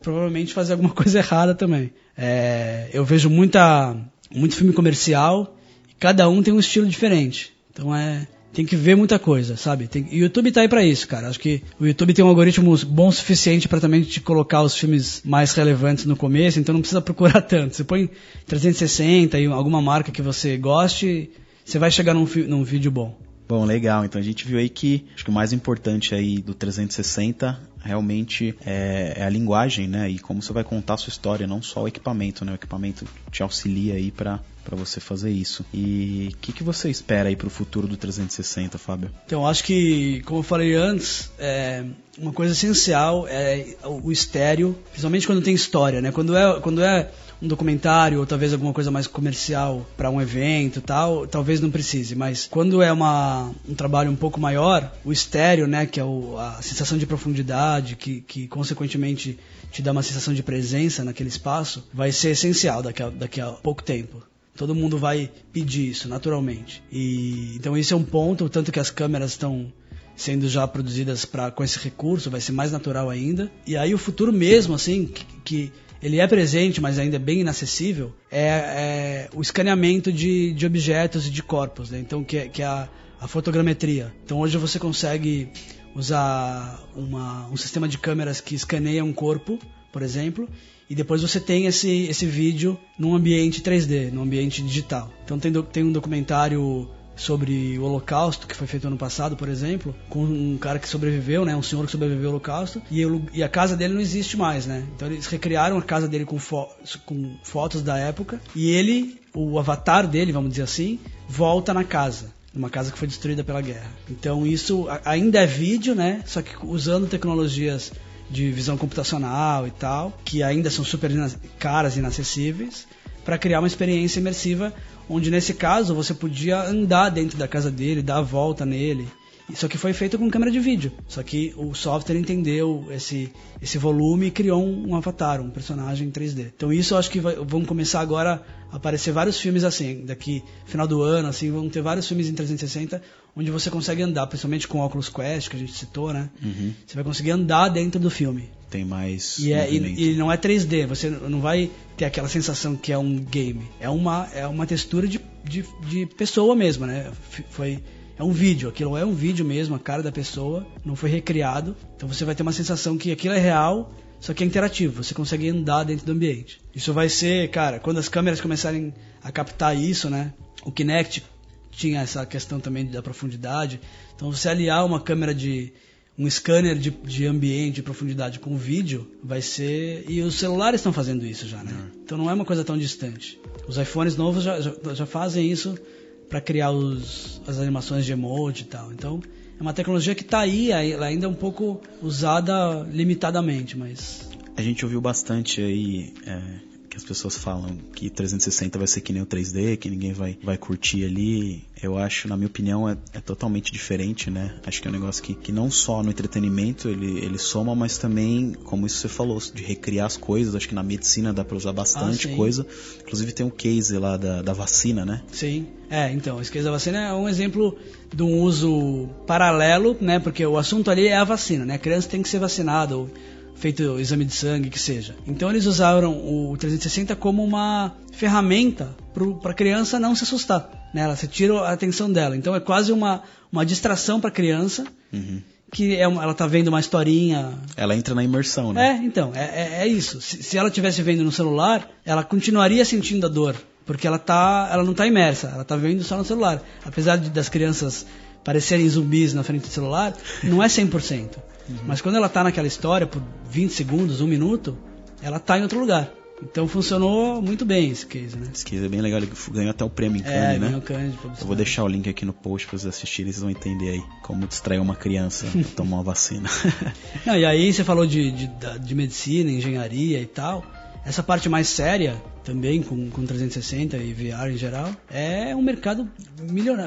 provavelmente fazer alguma coisa errada também. É, eu vejo muita, muito filme comercial e cada um tem um estilo diferente. Então é, tem que ver muita coisa, sabe? Tem, o YouTube tá aí para isso, cara. Acho que o YouTube tem um algoritmo bom o suficiente para também te colocar os filmes mais relevantes no começo, então não precisa procurar tanto. Você põe 360 e alguma marca que você goste, você vai chegar num, num vídeo bom. Bom, legal. Então a gente viu aí que acho que o mais importante aí do 360 realmente é, é, a linguagem, né? E como você vai contar a sua história, não só o equipamento, né? O equipamento te auxilia aí para para você fazer isso. E o que, que você espera aí para o futuro do 360, Fábio? Então, acho que, como eu falei antes, é, uma coisa essencial é o estéreo, principalmente quando tem história, né? Quando é, quando é um documentário ou talvez alguma coisa mais comercial para um evento tal, talvez não precise, mas quando é uma, um trabalho um pouco maior, o estéreo, né, que é o, a sensação de profundidade, que, que consequentemente te dá uma sensação de presença naquele espaço, vai ser essencial daqui a, daqui a pouco tempo. Todo mundo vai pedir isso, naturalmente. E então esse é um ponto, tanto que as câmeras estão sendo já produzidas para com esse recurso, vai ser mais natural ainda. E aí o futuro mesmo, assim, que, que ele é presente, mas ainda é bem inacessível, é, é o escaneamento de, de objetos e de corpos, né? Então, que é, que é a, a fotogrametria. Então, hoje você consegue usar uma, um sistema de câmeras que escaneia um corpo, por exemplo, e depois você tem esse, esse vídeo num ambiente 3D, num ambiente digital. Então tem, tem um documentário sobre o Holocausto, que foi feito ano passado, por exemplo, com um cara que sobreviveu, né, um senhor que sobreviveu ao Holocausto, e, e a casa dele não existe mais, né? Então eles recriaram a casa dele com, fo com fotos da época, e ele, o avatar dele, vamos dizer assim, volta na casa numa casa que foi destruída pela guerra. Então isso ainda é vídeo, né? Só que usando tecnologias de visão computacional e tal, que ainda são super caras e inacessíveis, para criar uma experiência imersiva onde nesse caso você podia andar dentro da casa dele, dar a volta nele. Só que foi feito com câmera de vídeo. Só que o software entendeu esse, esse volume e criou um, um avatar, um personagem em 3D. Então isso eu acho que vai, vão começar agora a aparecer vários filmes assim. Daqui final do ano, assim, vão ter vários filmes em 360 onde você consegue andar, principalmente com o Oculus Quest, que a gente citou, né? Uhum. Você vai conseguir andar dentro do filme tem mais. E, é, e, e, não é 3D, você não vai ter aquela sensação que é um game. É uma, é uma textura de, de, de pessoa mesmo, né? Foi, é um vídeo, aquilo é um vídeo mesmo, a cara da pessoa, não foi recriado. Então você vai ter uma sensação que aquilo é real, só que é interativo, você consegue andar dentro do ambiente. Isso vai ser, cara, quando as câmeras começarem a captar isso, né? O Kinect tinha essa questão também da profundidade. Então você aliar uma câmera de um scanner de, de ambiente, de profundidade com vídeo, vai ser. E os celulares estão fazendo isso já, né? Uhum. Então não é uma coisa tão distante. Os iPhones novos já, já, já fazem isso para criar os, as animações de emoji e tal. Então é uma tecnologia que está aí, ela ainda é um pouco usada limitadamente, mas. A gente ouviu bastante aí. É as pessoas falam que 360 vai ser que nem o 3D, que ninguém vai, vai curtir ali. Eu acho, na minha opinião, é, é totalmente diferente, né? Acho que é um negócio que, que não só no entretenimento ele, ele soma, mas também, como isso você falou, de recriar as coisas. Acho que na medicina dá pra usar bastante ah, coisa. Inclusive tem um case lá da, da vacina, né? Sim. É, então, esse case da vacina é um exemplo de um uso paralelo, né? Porque o assunto ali é a vacina, né? A criança tem que ser vacinada, ou feito exame de sangue, que seja. Então eles usaram o 360 como uma ferramenta para a criança não se assustar. Né? Ela, você tira a atenção dela. Então é quase uma, uma distração para a criança. Uhum. Que é uma, ela tá vendo uma historinha. Ela entra na imersão, né? É, então, é, é, é isso. Se, se ela estivesse vendo no celular, ela continuaria sentindo a dor. Porque ela, tá, ela não está imersa, ela está vendo só no celular. Apesar de, das crianças parecerem zumbis na frente do celular, não é 100%. Uhum. Mas quando ela está naquela história por 20 segundos, um minuto, ela está em outro lugar. Então funcionou muito bem esse case, né? Esse case é bem legal, ele ganhou até o prêmio em é, Cannes, é, né? Ganhou Cannes Eu vou deixar o link aqui no post para vocês assistirem, vocês vão entender aí como distrair uma criança tomar uma vacina. Não, e aí você falou de, de, de medicina, engenharia e tal. Essa parte mais séria, também com, com 360 e VR em geral, é um mercado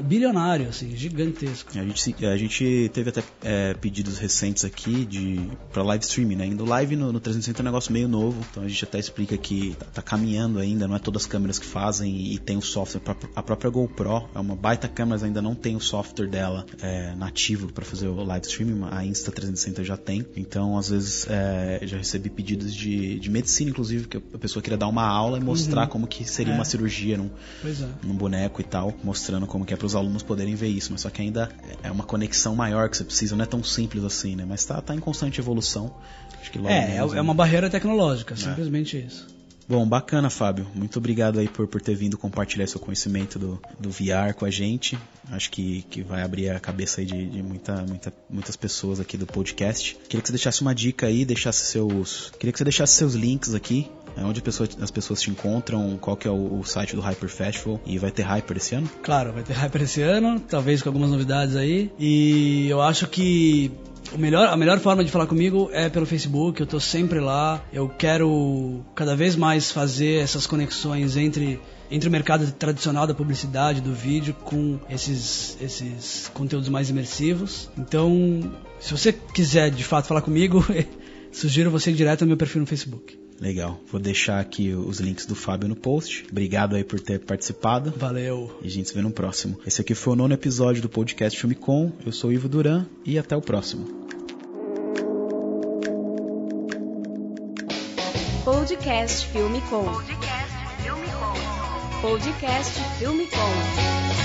bilionário, assim, gigantesco. A gente, a gente teve até é, pedidos recentes aqui de para live streaming, né? Indo live no, no 360 é um negócio meio novo, então a gente até explica que tá, tá caminhando ainda, não é todas as câmeras que fazem e, tem o software. A própria GoPro é uma baita câmera, mas ainda não tem o software dela é, nativo para fazer o live streaming, a Insta360 já tem. Então, às vezes, é, já recebi pedidos de, de medicina, inclusive, que a pessoa queria dar uma aula mostrar uhum. como que seria é. uma cirurgia num, é. num, boneco e tal, mostrando como que é para os alunos poderem ver isso. Mas só que ainda é uma conexão maior que você precisa, não é tão simples assim, né? Mas tá, tá em constante evolução. Acho que é, é, é uma barreira tecnológica, é. simplesmente isso. Bom, bacana, Fábio. Muito obrigado aí por, por ter vindo compartilhar seu conhecimento do, do VR com a gente. Acho que, que vai abrir a cabeça aí de, de muita, muita, muitas pessoas aqui do podcast. Queria que você deixasse uma dica aí, deixasse seus. Queria que você deixasse seus links aqui É onde pessoa, as pessoas te encontram, qual que é o, o, site do Hyper Festival e vai ter Hyper esse ano? Claro, vai ter Hyper esse ano, talvez com algumas novidades aí. E eu acho que o melhor, a melhor forma de falar comigo é pelo Facebook, eu tô sempre lá. Eu quero cada vez mais fazer essas conexões entre entre o mercado tradicional da publicidade, do vídeo, com esses, esses conteúdos mais imersivos. Então, se você quiser de fato falar comigo, sugiro você ir direto ao meu perfil no Facebook. Legal. Vou deixar aqui os links do Fábio no post. Obrigado aí por ter participado. Valeu. E a gente se vê no próximo. Esse aqui foi o nono episódio do podcast Filme Com. Eu sou o Ivo Duran e até o próximo. Podcast Filme Com. Podcast Filme Com. Podcast Filme Com.